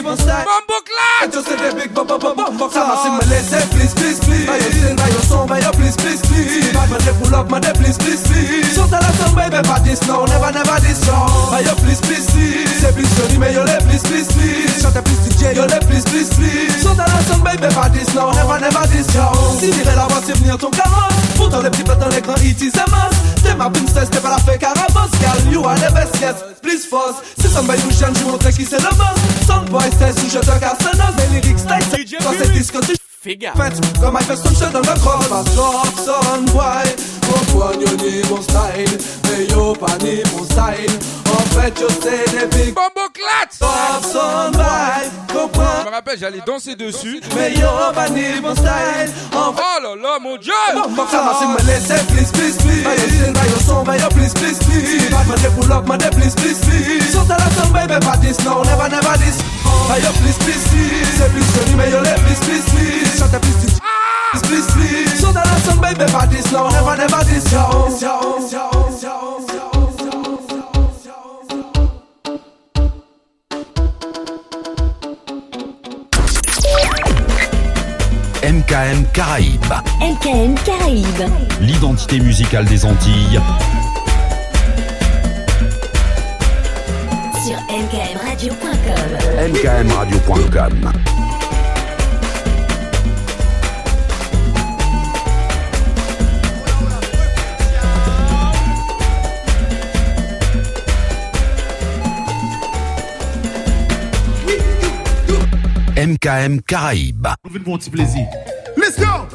bon style. Yo c'est des big bop bop. Ça si me laisser, please, please, please. Your your song, your please, please, please. Pull up, please, please, please. So tell us some baby, but this no, never, never this your please, please, please. C'est plus joli, mais yo les please, please, please. Chante plus DJ, yo les please, please, please. So tell us some baby, but this no, never, never this. Si dirait la voix, c'est venir ton. Pourtant les petits dans. T'es ma princesse, t'es pas la gal. You are the best, yes, qui se passe C'est ça by Lucian, je montrais qui c'est le boss Soundboy, c'est sous je te casse le nose Et lyrics tight, toi c'est disco, tu Fais gaffe Comme Michael Stumshot dans le cross Passe off, son boy. Yo ni bon style pas ni bon style. En fait yo c'est des big son boy Comprends? Je me rappelle j'allais danser dessus. Yo pas ni bon style. En fait Oh là là mon dieu! Si me please please please. Please please please. Bad man they pull up, man they please please please. So tell us some baby but this no, never never this Buy your please please please. C'est plus joli mais yo les please please please. Chante plus DJ Please please please So us some baby but this no, never never this MKM Caraïbes. MKM Caraïbes. L'identité musicale des Antilles. Sur mkmradio.com. MKMradio.com. MKM Caraïbes. On veut mon petit plaisir. Let's go!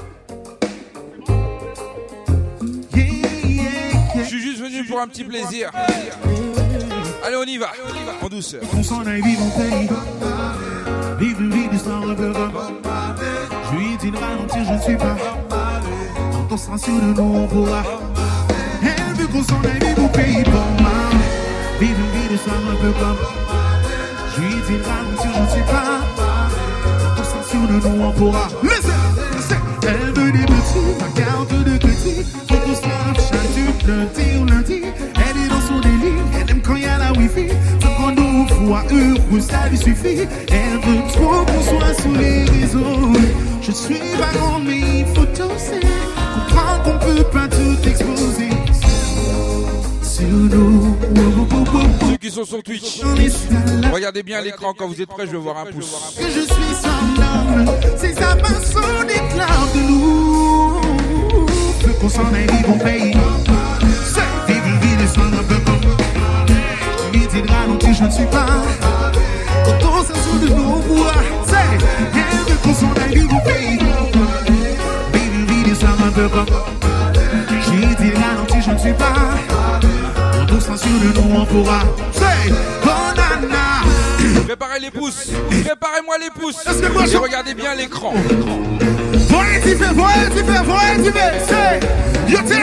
Je suis juste venu pour un petit plaisir Allez on y va En douceur On s'en aille vivre mon pays. Vivre une vie d'histoire. Je lui dis de ralentir, je ne suis pas. Quand on sera sur le nous, on pourra. Elle veut qu'on s'en aille vivre au pays. Vivre une vie d'histoire un peu comme. Je lui dis de ralentir, je ne suis pas. Le nous, on pourra. Listen. Elle veut des petits, ma carte de crédit. Photo Snapchat du lundi au lundi. Elle est dans son délire, elle aime quand il y a la wifi. Veut qu'on nous voit heureux, ça lui suffit. Elle veut trop qu'on soit sur les réseaux. Je suis pas grand, mais il faut toser. Comprendre qu'on peut pas tout exposer. Oh. qui sont sur Twitch, regardez bien l'écran quand vous êtes prêts, je vais voir un pouce. que je suis semblable. Ces amassos déclarent de nous. Peu qu'on s'en aille, vivre au pays. C'est vivre, vivre, sans un peu comme. Lui dit de ralentir, je ne suis pas. Quand on s'assoit de nos voix, c'est. Veut qu'on s'en aille, vivre au pays. Vivre, vivre, sans un peu comme. J'ai dit de ralentir, je ne suis pas. Nous, on pourra. Banana. Préparez les pouces, préparez-moi les pouces. Et regardez bien l'écran. Voyez tu fais, voyez tu fais, voyez tu fais, c'est Yo t'es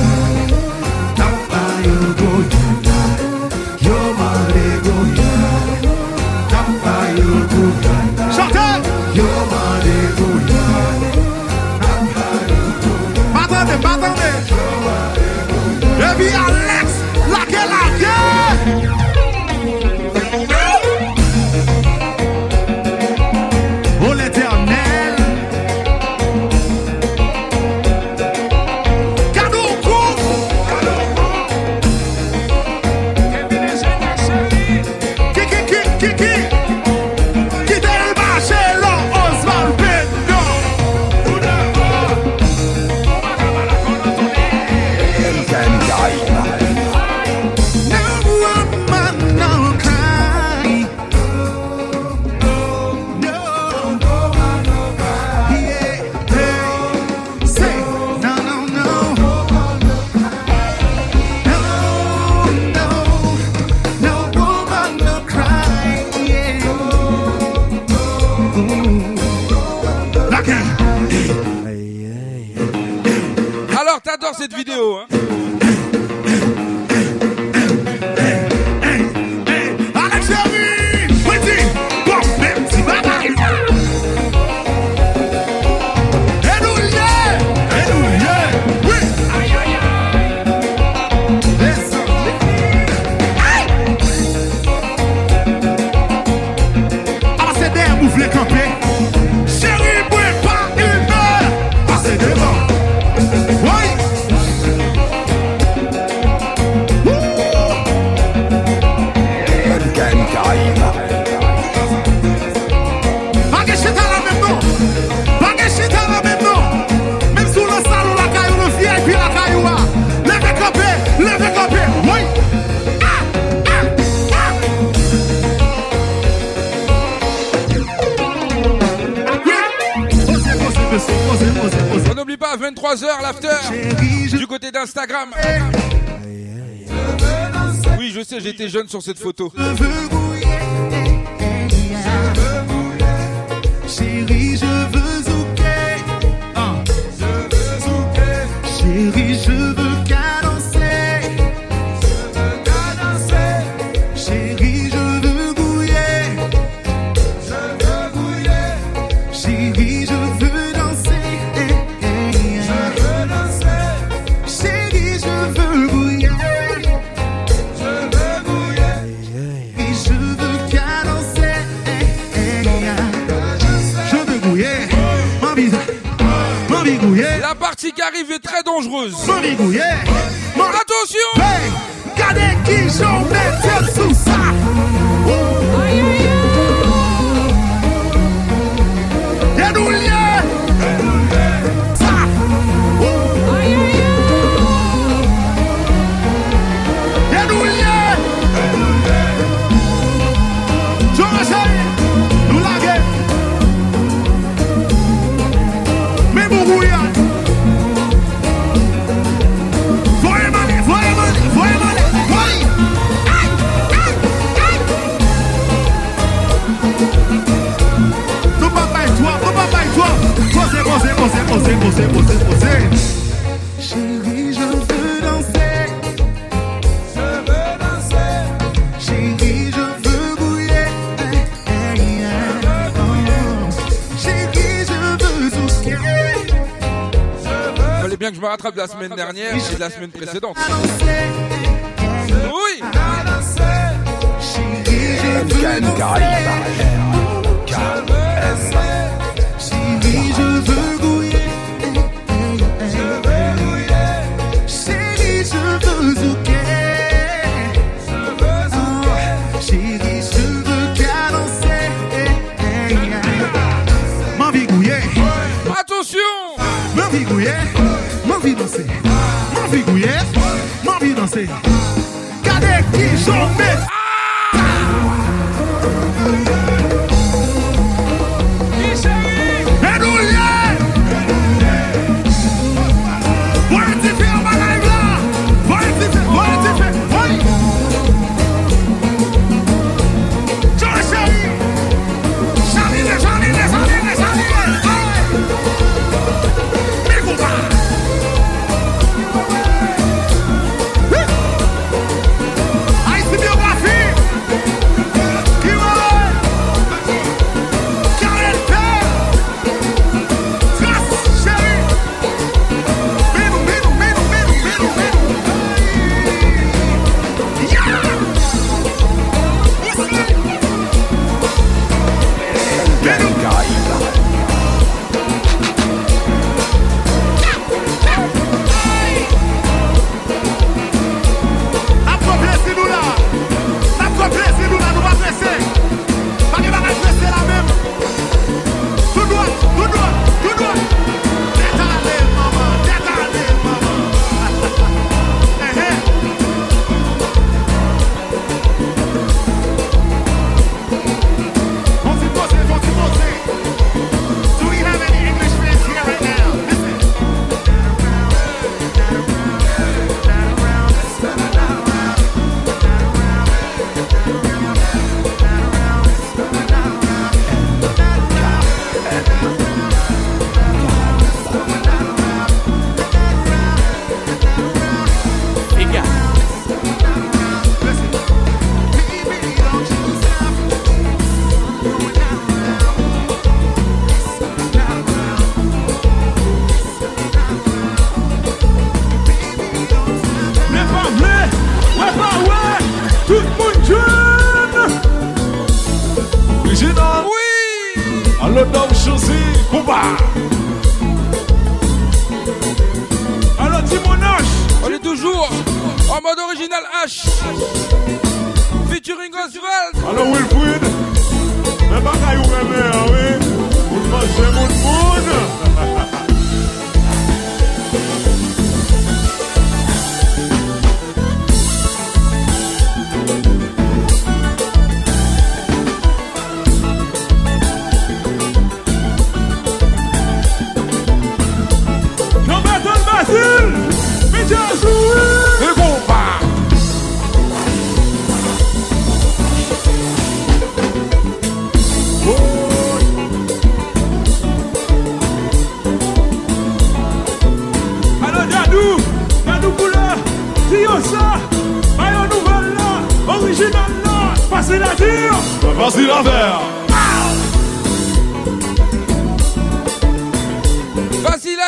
sur cette photo. bien que je me rattrape de la semaine dernière et de la semaine précédente. Oui je veux. Je veux gouye, m'envie danser, m'envie gouye, m'envie danser. Kade ki jombe.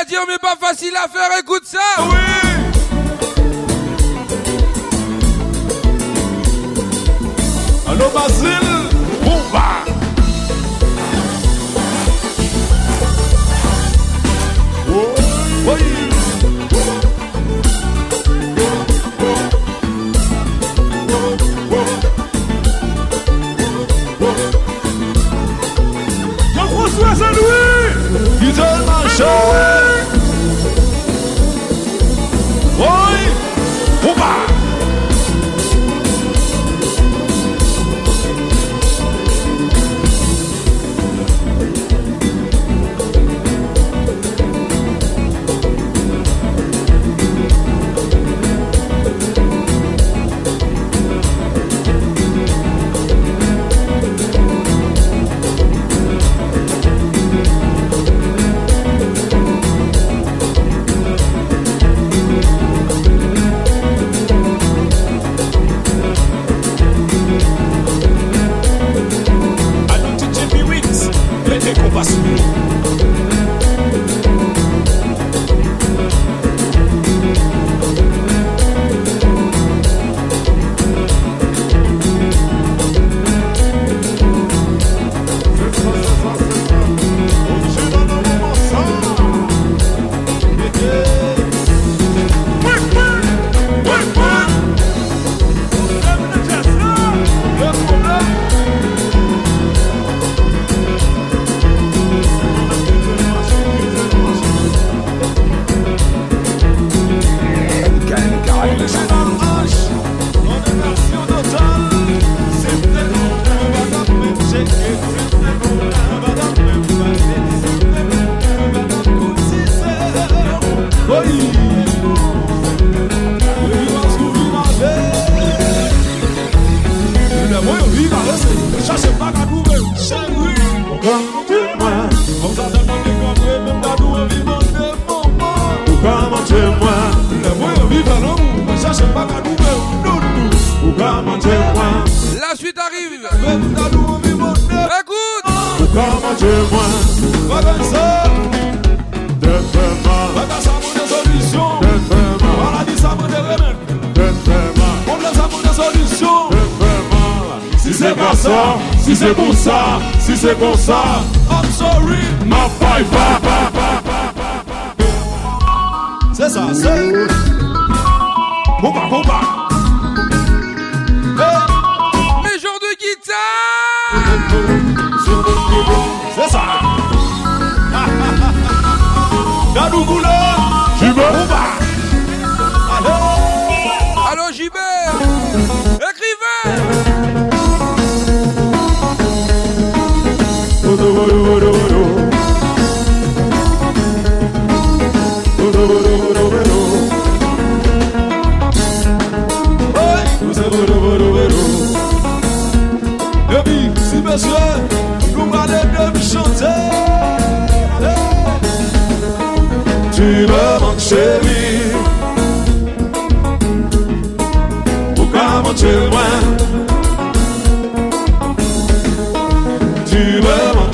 à dire mais pas facile à faire, écoute ça. Oui. Allô Basile, Boumba oh, oui. Jean-François Saint-Louis, Guiton Marchand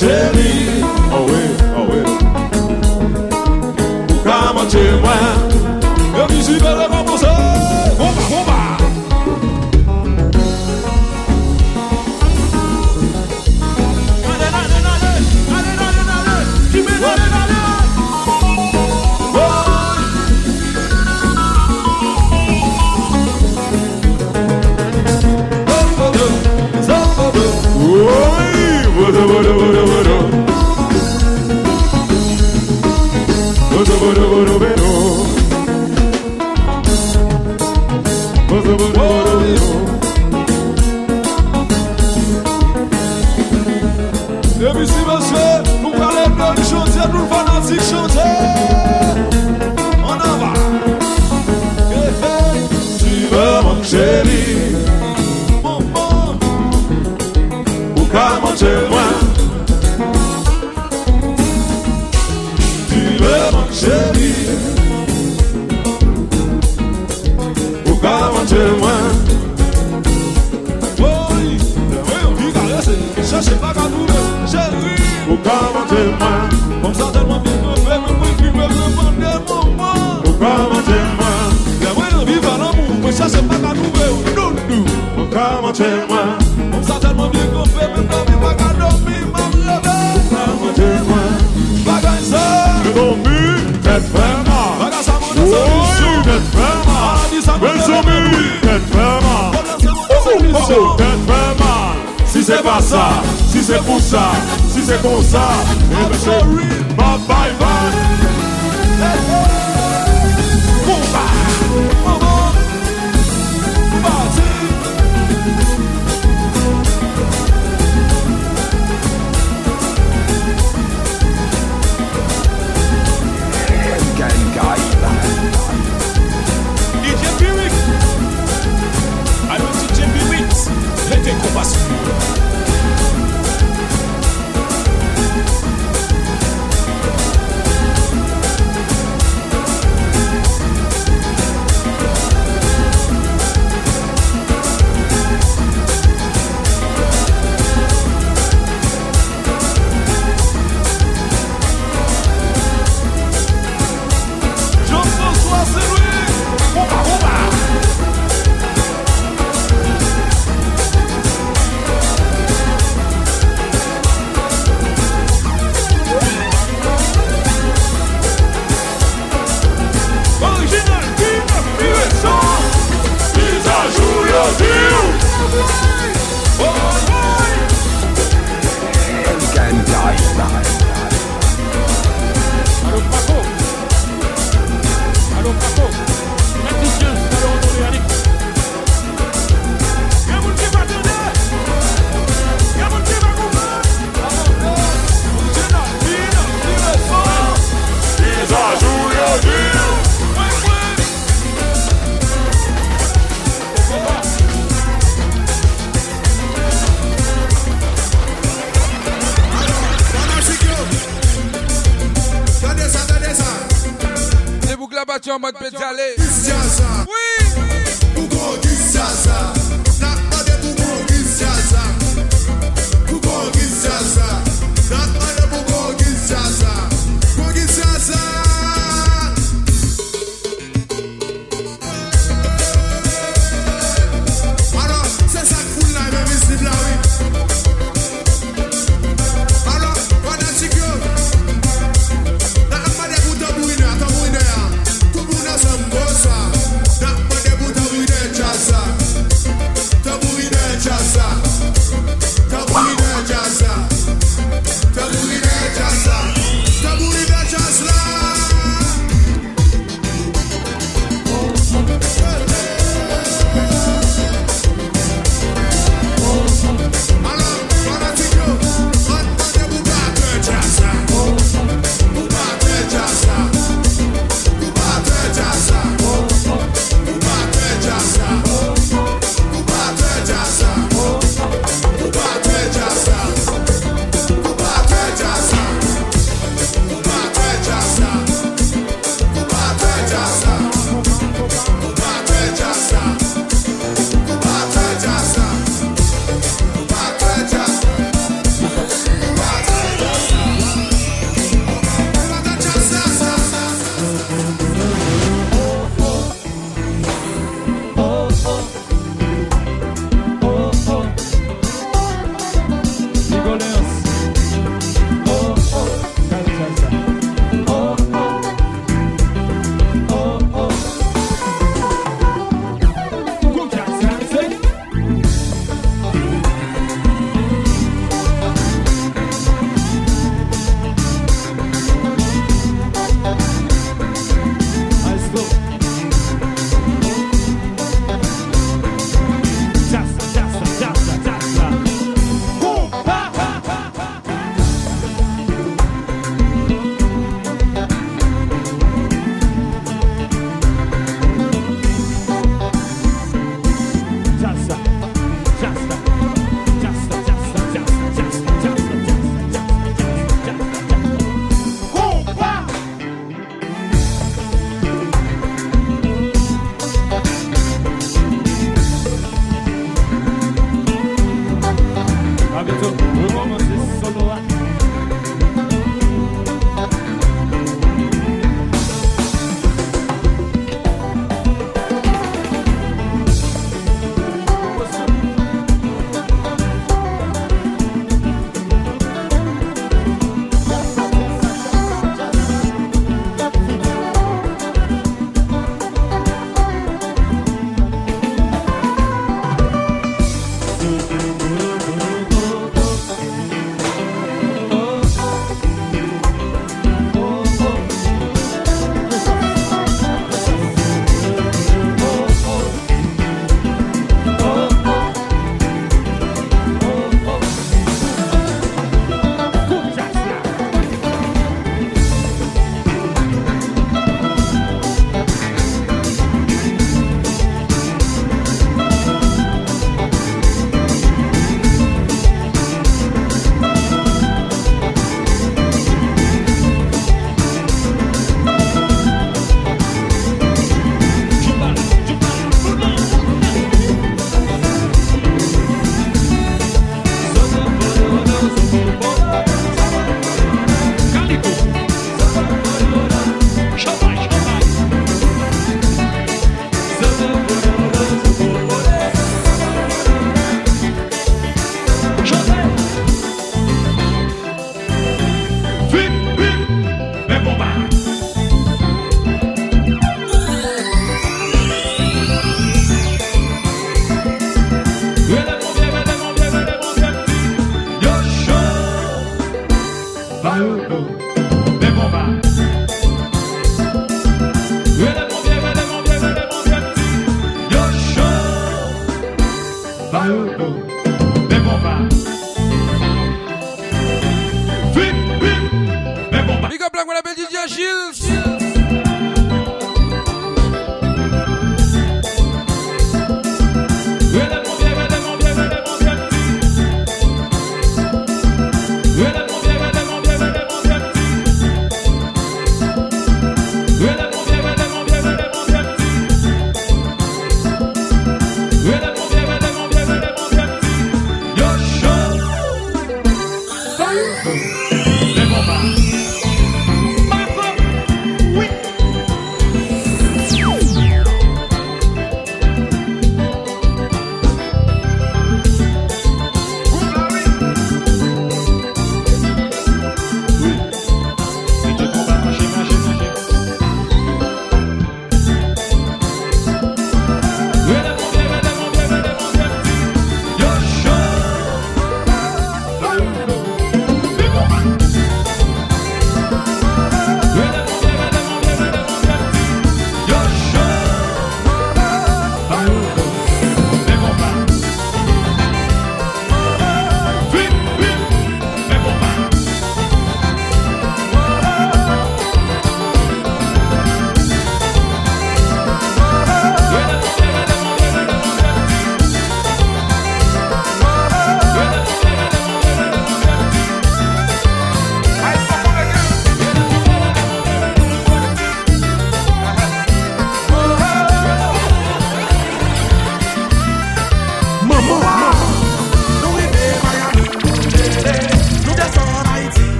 Żeby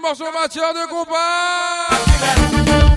Dernier morceau matière de combat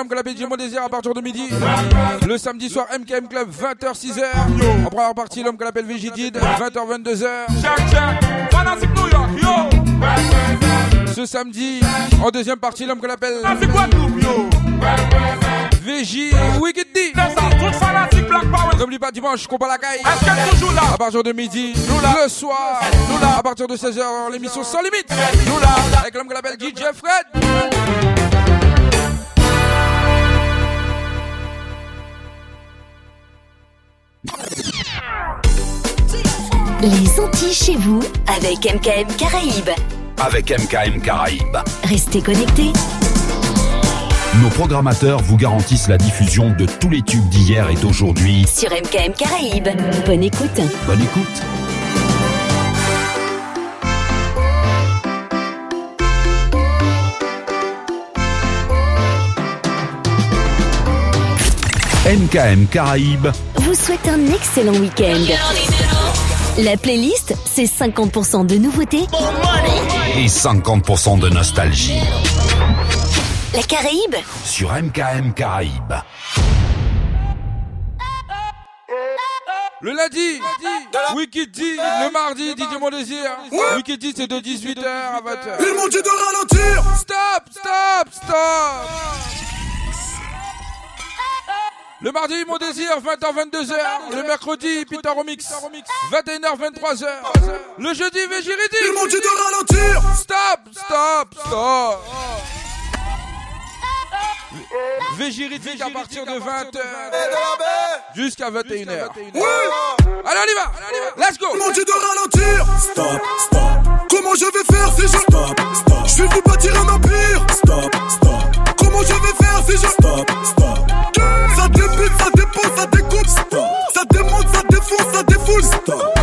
l'homme que la Belgique désir à partir de midi. Le samedi soir, MKM Club, 20h, 6h. En première partie, l'homme que l'appelle Vigidid, 20h, 22h. Ce samedi, en deuxième partie, l'homme que l'appelle VJ Wicked D. N'oublie pas dimanche, combat la caille. À partir de midi, le soir, à partir de 16h, l'émission sans limite. Avec l'homme que l'appelle DJ Fred. Les Antilles chez vous avec MKM Caraïbes. Avec MKM Caraïbes. Restez connectés. Nos programmateurs vous garantissent la diffusion de tous les tubes d'hier et d'aujourd'hui. Sur MKM Caraïbes. Bonne écoute. Bonne écoute. MKM Caraïbes vous souhaite un excellent week-end. La playlist, c'est 50% de nouveautés et 50% de nostalgie. La Caraïbe Sur MKM Caraïbe. Le lundi, Wicked le mardi, DJ Mon Désir. Wicked c'est de 18h à 20h. Ils m'ont dit de ralentir Stop, stop, stop le mardi, mon désir, 20h-22h. Le mercredi, Peter Romix, 21h-23h. Le jeudi, Végiridi. Ils m'ont dit de ralentir. Stop, stop, stop. Végiridique à partir de 20h jusqu'à 21h. Oui. Allez, on y va. Let's go. Ils m'ont dit de ralentir. Stop, stop. Comment je vais faire si je... Stop, stop. Je vais vous bâtir un empire. Stop, stop. Comment je vais faire si je... Stop, stop. S-a de beat, s-a de pot, s-a de cop Stop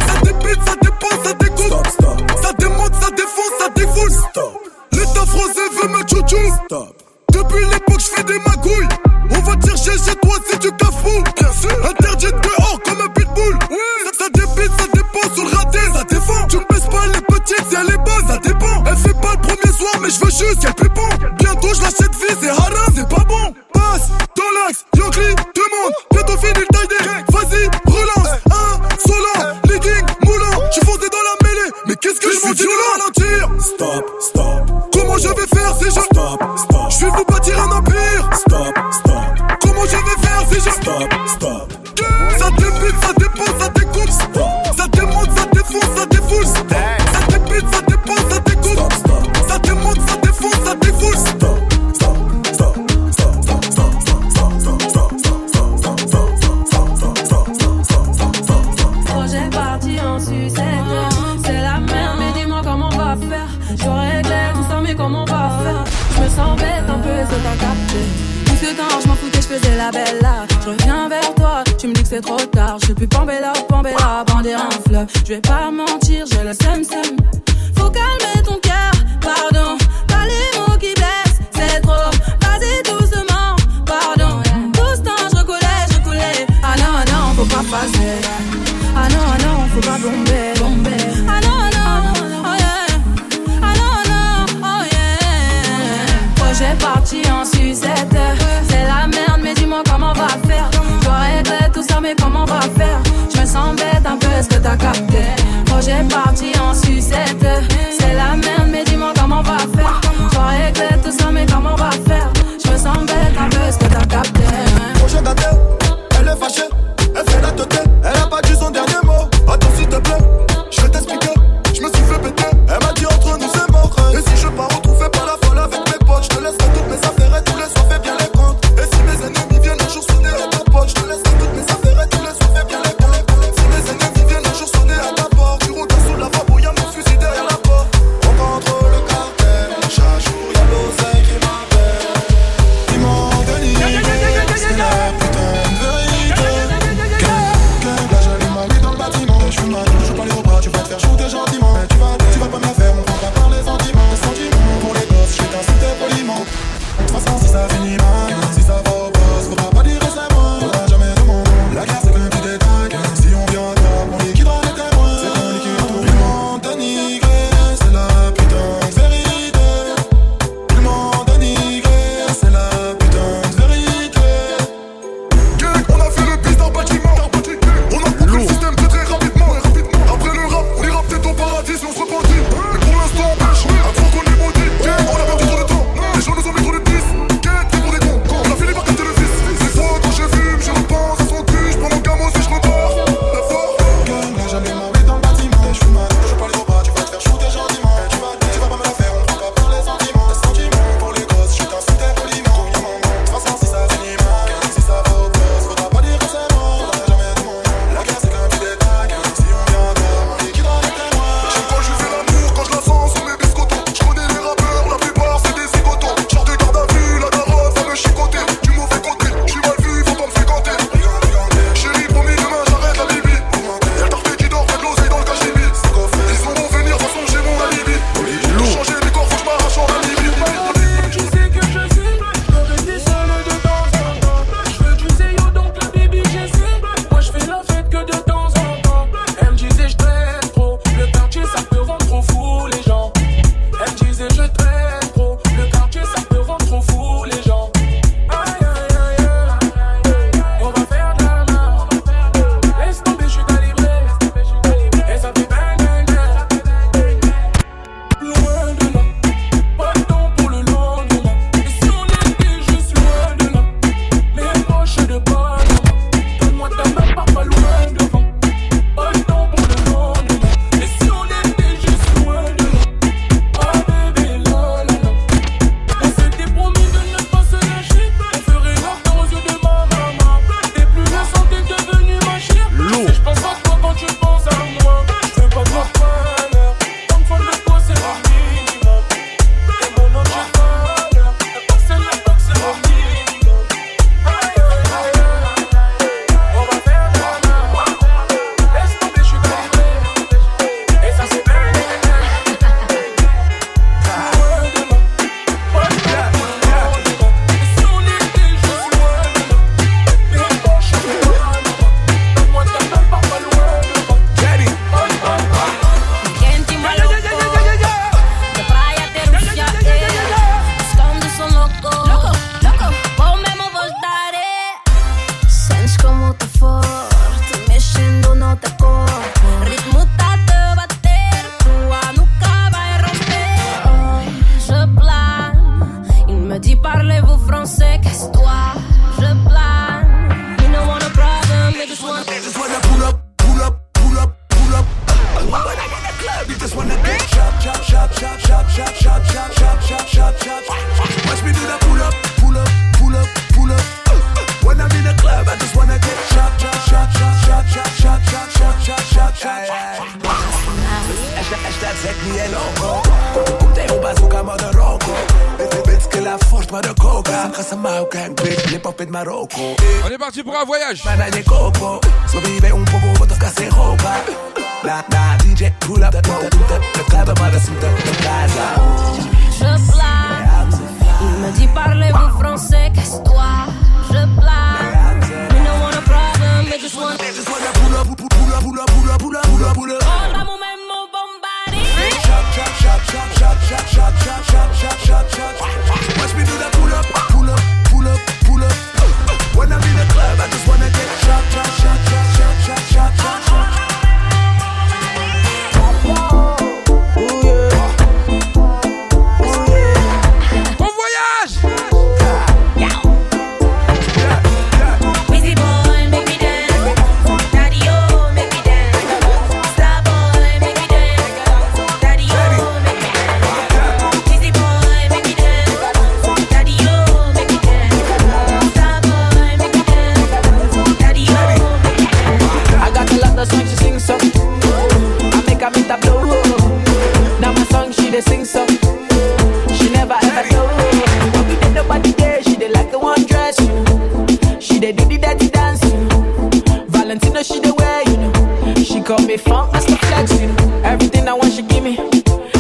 Call me funk, that's the flexing. Everything I want, she give me.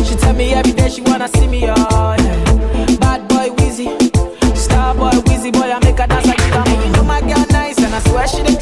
She tell me every day she wanna see me, oh yeah. Bad boy Wheezy, star boy Wheezy, boy I make her dance like you. You know my girl nice, and I swear she.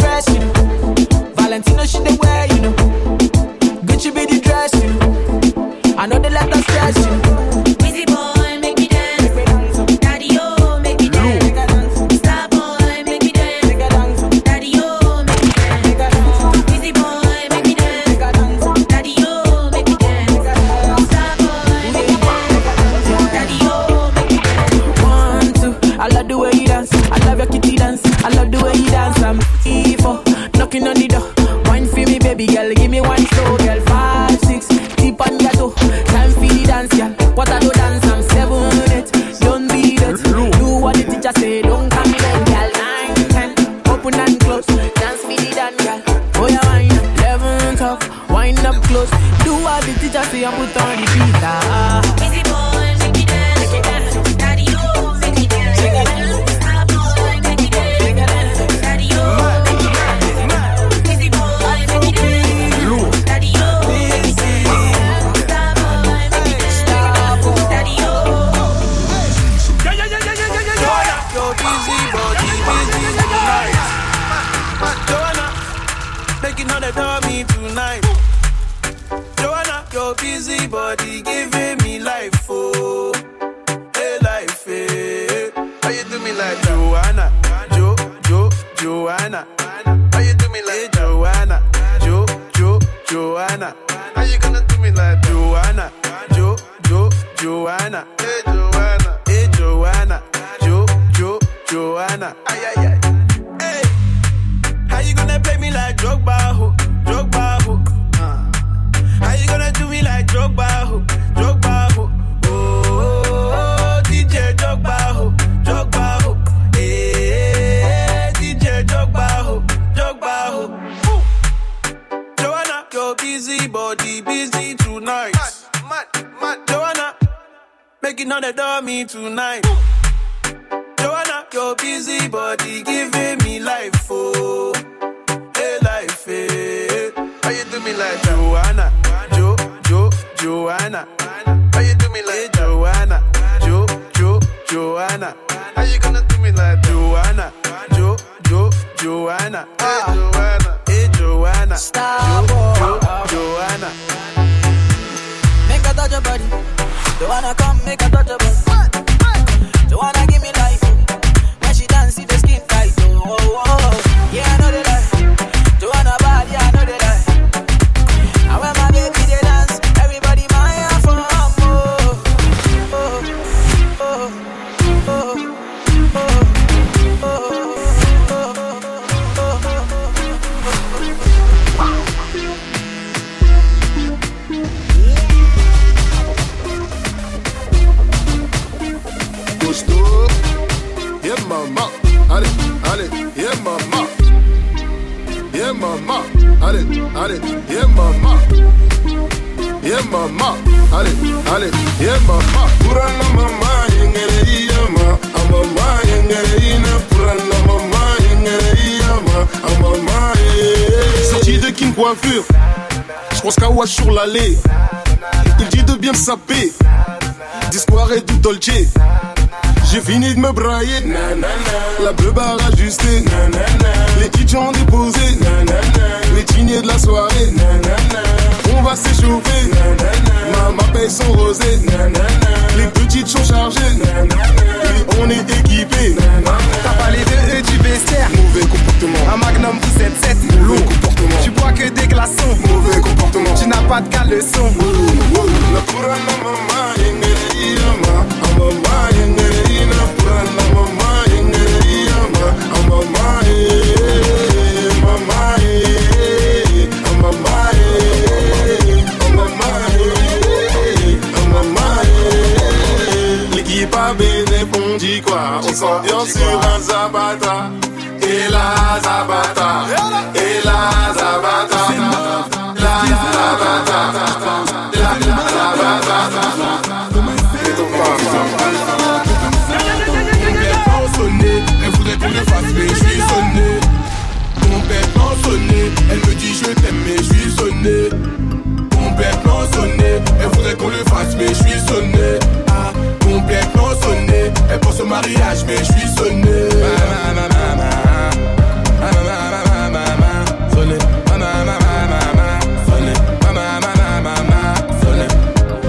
Je pense qu'à sur l'allée. Il dit de bien me saper, Discours et du Dolce. J'ai fini de me brailler, la bleu barre ajustée, les kitchens ont déposé, les tignés de la soirée, on va s'échauffer, maman paye son rosé, les petites sont chargées, et on est équipé. T'as pas les deux E du bestiaire Mauvais comportement, Un magnum 17-7 mauvais comportement, Tu bois que des glaçons. Mauvais comportement. Tu n'as pas de caleçon. La mama on dit quoi On s'ambiance sur un Zabata Et la Zabata Et la Zabata La Zabata mariage mais je suis sonné.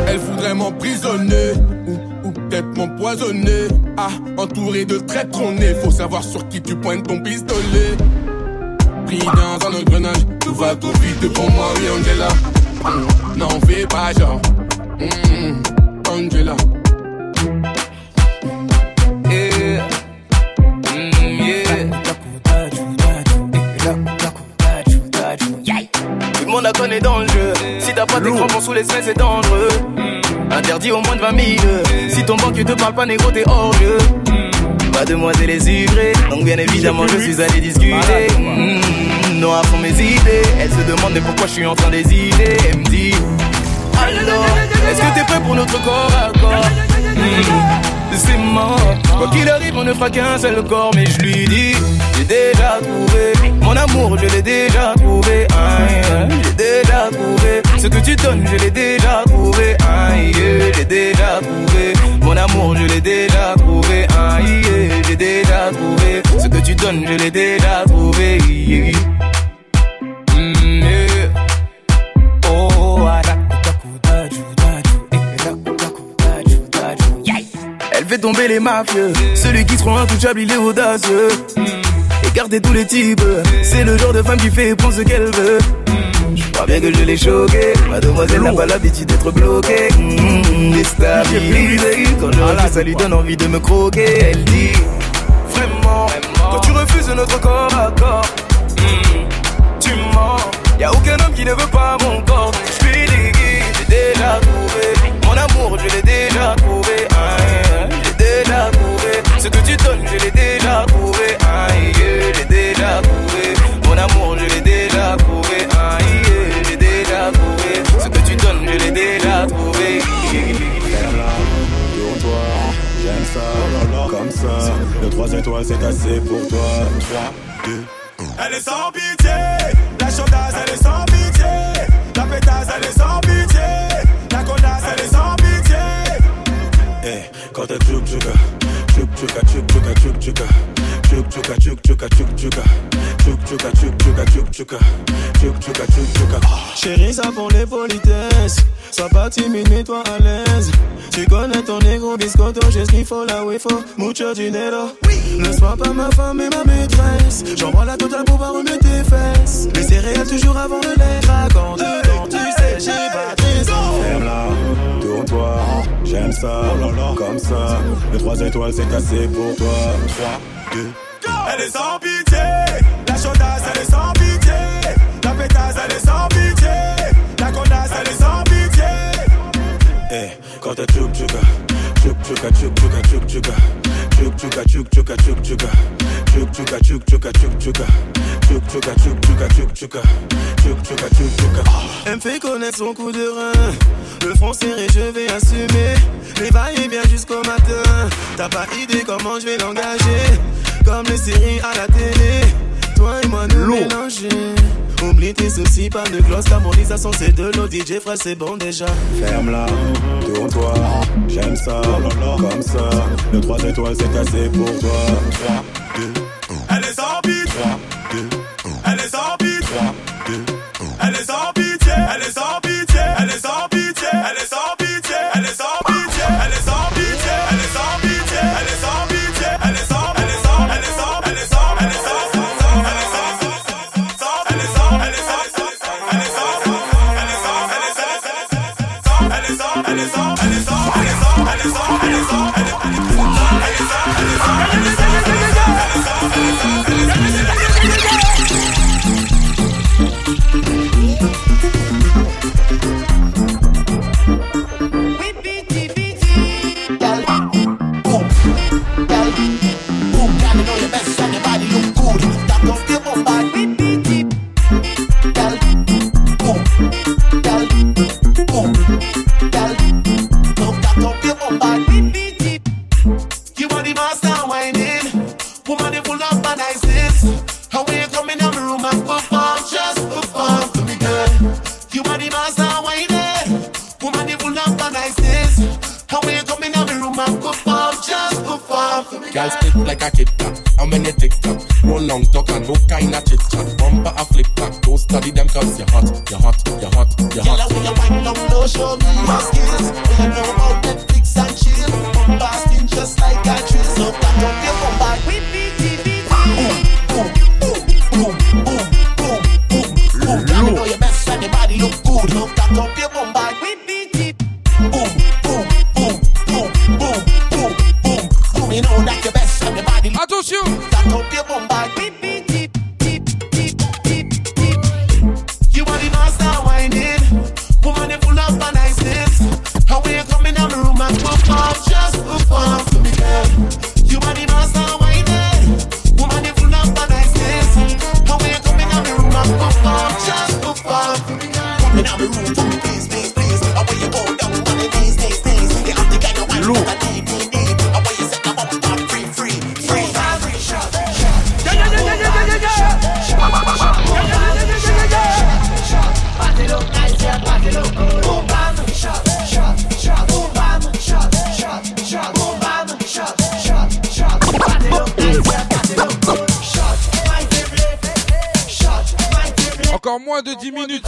Elle voudrait m'emprisonner ou, peut-être m'empoisonner. Ah, entouré de traîtres, on est. Faut savoir sur qui tu pointes ton pistolet. Pris dans un engrenage, tout va tout vite pour moi, oui, Angela. Mm, N'en fais pas genre. Mm, Angela. Tout le monde a connu dans le jeu. Si t'as pas tes crampons sous les semelles, c'est dangereux. Interdit au moins de 20 000. Si ton banquier te parle pas, négro, t'es hors jeu. Mademoiselle est sucrée, donc bien évidemment je suis allé discuter. Mm, non à fond mes idées. Elle se demande pourquoi je suis en train d'hésiter. Elle me dit Alors, est-ce que t'es prêt pour notre corps à corps? Mm, C'est mort. Quoi qu'il arrive, on ne fera qu'un seul corps. Mais je lui dis, j'ai déjà trouvé mon amour, je l'ai déjà trouvé. Aïe, j'ai déjà trouvé ce que tu donnes, je l'ai déjà trouvé. Aïe, j'ai déjà trouvé mon amour, je l'ai déjà trouvé. Aïe, j'ai déjà trouvé ce que tu donnes, je l'ai déjà trouvé. Fait tomber les mafieux, celui qui se rend intouchable, il est audacieux. Écarter tous les types, c'est le genre de femme qui fait prendre ce qu'elle veut. Je crois bien que je l'ai choqué, mademoiselle n'a pas l'habitude d'être bloquée. Mmh, déstabilisée, quand je refuse, ça lui donne envie de me croquer. Elle dit, vraiment, quand tu refuses notre corps à corps, mmh, tu mens. Y a aucun homme qui ne veut pas mon corps. Je lui dis, j'ai déjà trouvé mon amour, je l'ai déjà trouvé. Ce que tu donnes, je l'ai déjà trouvé. Aïe, j'ai déjà trouvé mon amour, je l'ai déjà trouvé. Aïe, j'ai déjà trouvé ce que tu donnes, je l'ai déjà trouvé. Pour toi, j'aime ça, comme ça. Le 3 étoiles, c'est assez pour toi. 3, 2, Elle est sans pitié, la chaudasse elle est sans pitié, la pétasse elle est sans pitié, la connasse elle est sans pitié. Eh, quand t'es tchouk tchouka, tchouk tchouka, tchouk tchouka. Chérie, ça pour les politesses. Sois pas timide, mets-toi à l'aise. Tu connais ton négro biscotto, j'ai ce qu'il faut là où il faut. Mucho dinero. Ne sois pas ma femme et ma maîtresse. J'envoie la totale pour voir remettre tes fesses. Les céréales toujours avant de les raconter. Dedans, tu sais, j'ai pas tes Ferme-la, j'aime ça, comme ça. Le 3 étoiles, c'est assez pour toi. 3, 2, Elle est sans pitié, la chaudasse elle est sans pitié, la pétasse elle est sans pitié, la connasse elle est sans pitié. Eh, quand t'es tchouk tchouka, tchouk tchouka, tchouk tchouka, tchouk tchouk tchouka, tchouk tchouka, tchouk tchouka, tchouk tchouka, tchouk tchouka, tchouk tchouka, tchouk chuka, chuk, chuka, chuk, chuka, chuk, chuka, chuk, chuka. Elle me fait connaître son coup de rein. Le front serré, je vais assumer. Les va-et-vient jusqu'au matin. T'as pas idée comment je vais l'engager. Comme les séries à la télé. Toi et moi nous mélanger. Oublie tes soucis, pas de gloss. L'harmonisation c'est de l'eau. DJ frère, c'est bon déjà. Ferme-la, tourne-toi, j'aime ça, comme ça. Le 3 étoiles c'est assez pour toi. 3, 2, Elle est sans pitié. Elle est sans pitié. Elle est sans pitié. Elle est sans like a Kit Kat. How many tick tock? No long talk and no kind of chit chat. Bumper a flick back. Don't study them cause you're hot, you're hot, you're hot, you're Girl, hot. when you wind down low, show me your skills. When you know about Netflix moins de 10 minutes.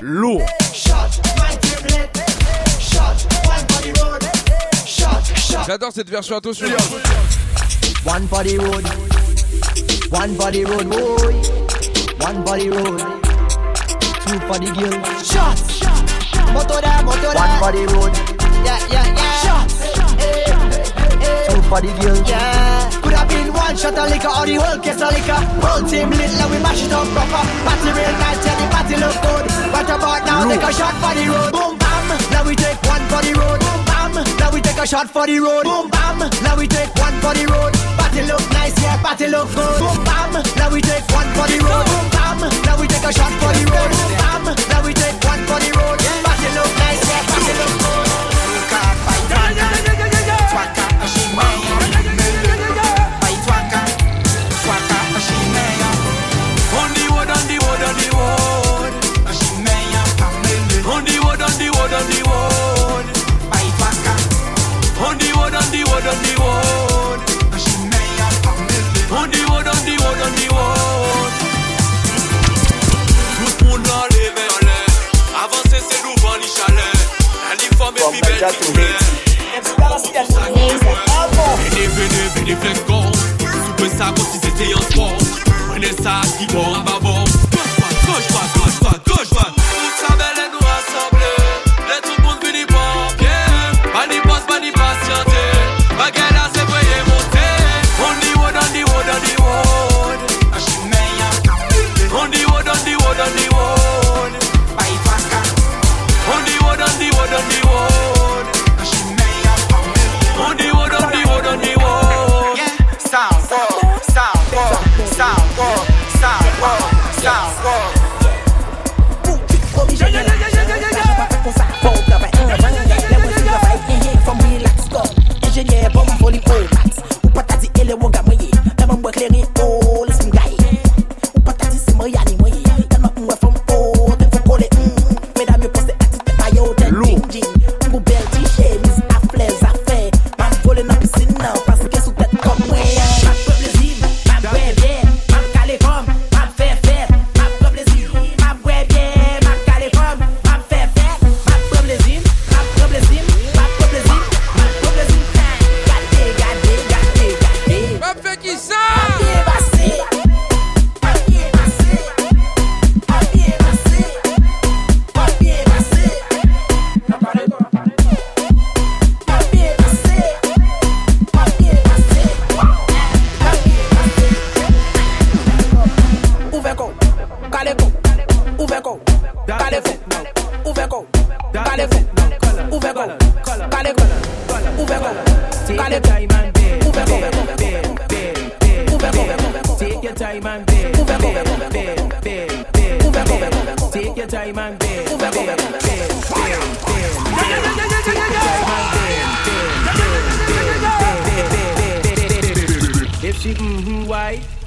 Lourd. J'adore cette version, attention. One the road, one the road, boy. One the road, two for the girl. Shots. One the road, yeah, yeah, yeah. Shots, two for the girl. Yeah, could have been one shot of liquor or the whole case of liquor. Whole team lit, now we mash it up proper. Party real nice, yeah, the party look good. What about now? Take a shot for the road. Boom bam, now we take one for the road. Boom bam, now we take a shot for the road. Boom bam, now we take one for the road. Party look nice, yeah, party look good. Boom bam, now we take one for the road. Boom bam, now we take a shot for the road. Boom bam, now we take one for the road. Party from Niger to Haiti. Vene, vene, vene, flex go Soupe sa kon si se te yon sport Mwen e sa ki bon a babo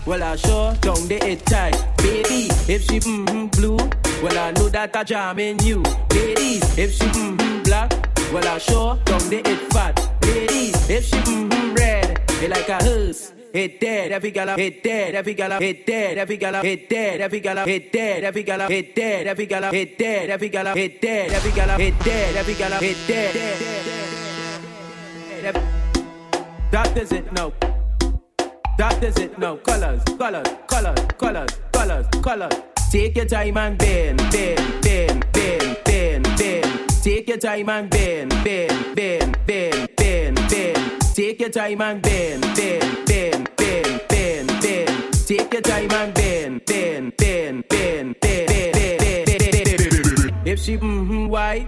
well I sure down the it tight. Baby, if she mm-hmm blue, well I know that I jam in you. Ladies, if she mm-hmm black, well I sure down the it fat. Ladies, if she mm-hmm red, it like a hearse. Hit dead, every gala, hit dead, every gala, hit dead, every gala, hit dead, every gala, hit dead, every gala, hit dead, every gala, hit dead, every gala, hit dead, every gala, hit dead, every gala, hit dead. That is it now. That is it now. Colors, colors, colors, colors, colors, colors. Take your time and bend, bend, bend, bend, bend, bend. Take your time and bend, bend, bend, bend, bend, bend. Take your time and bend, bend, bend, bend, bend, bend. Take your time and bend, bend, bend, bend, bend, bend, bend. If she mm-hmm white,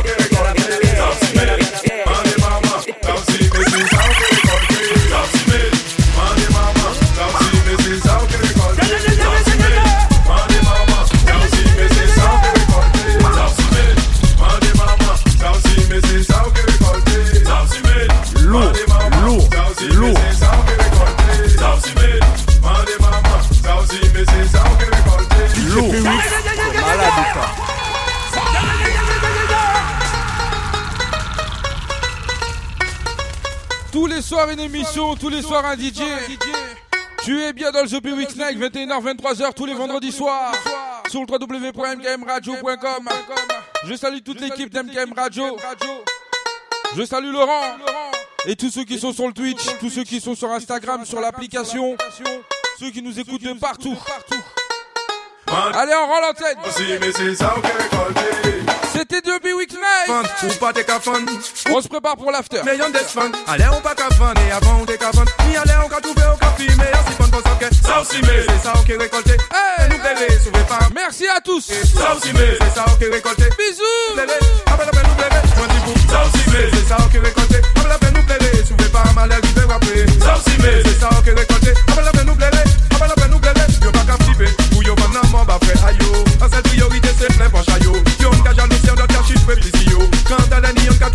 Tous les soirs une émission, tous les soirs un DJ. Tu es bien dans le The Week Night, 21h, 23h tous les vendredis soirs. Sur le www.mkmradio.com. Je salue toute l'équipe d'MKM Radio. Je salue Laurent. Et tous ceux qui sont sur le Twitch, tous ceux qui sont sur Instagram, sur l'application, ceux qui nous écoutent de partout. Allez, on rend l'antenne. C'était de B-Week Night. On se prépare pour l'after. Mais y'en des fans. Allez, on pas qu'à. Et avant, on décavane. Ni allez, on qu'a trouvé, on. On ça aussi, mais c'est ça, on qui récolté. Eh, pas. Merci à tous. Ça aussi, mais c'est ça, on qui récolté. Bisous. Ah, Bébé, bah, bah, bah, nous pas. Ça aussi, mais c'est ça, on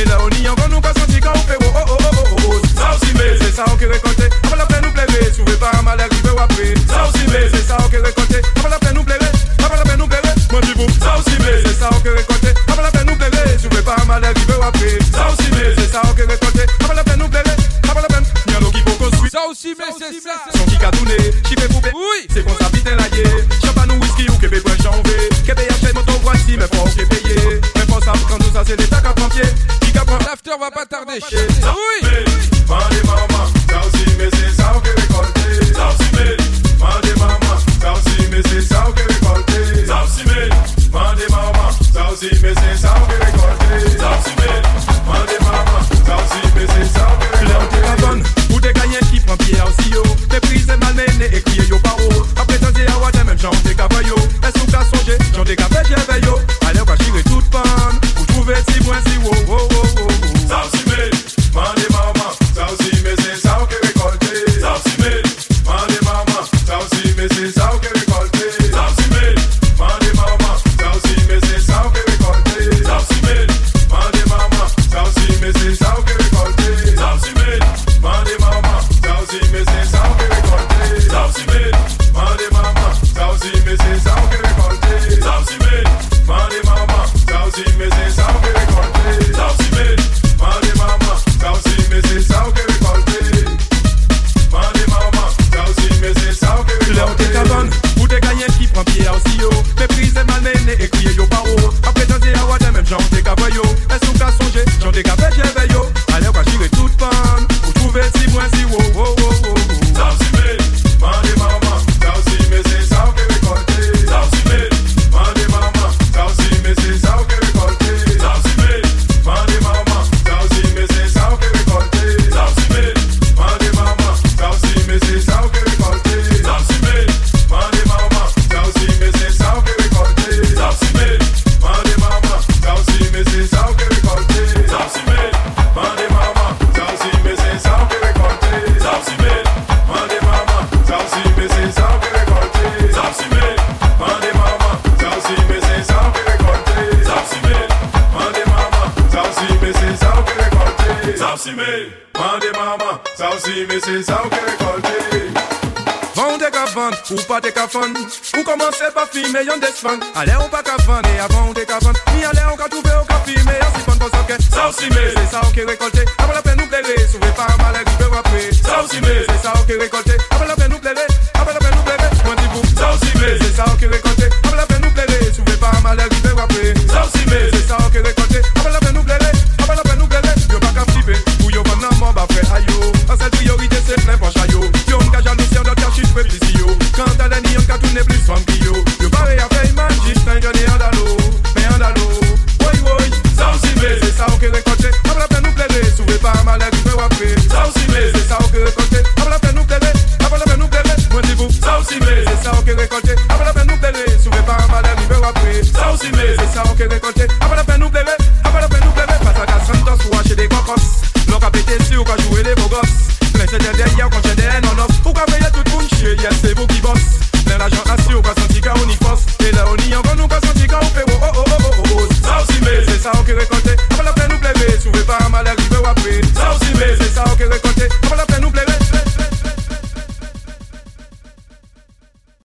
Et là on y en va nous pas sentir quand fait oh, oh oh oh oh oh oh Ça aussi mais c'est ça on qui récolte. Après la plaine nous plaît mais si vous voulez pas mal arriver ou après va pas tarder.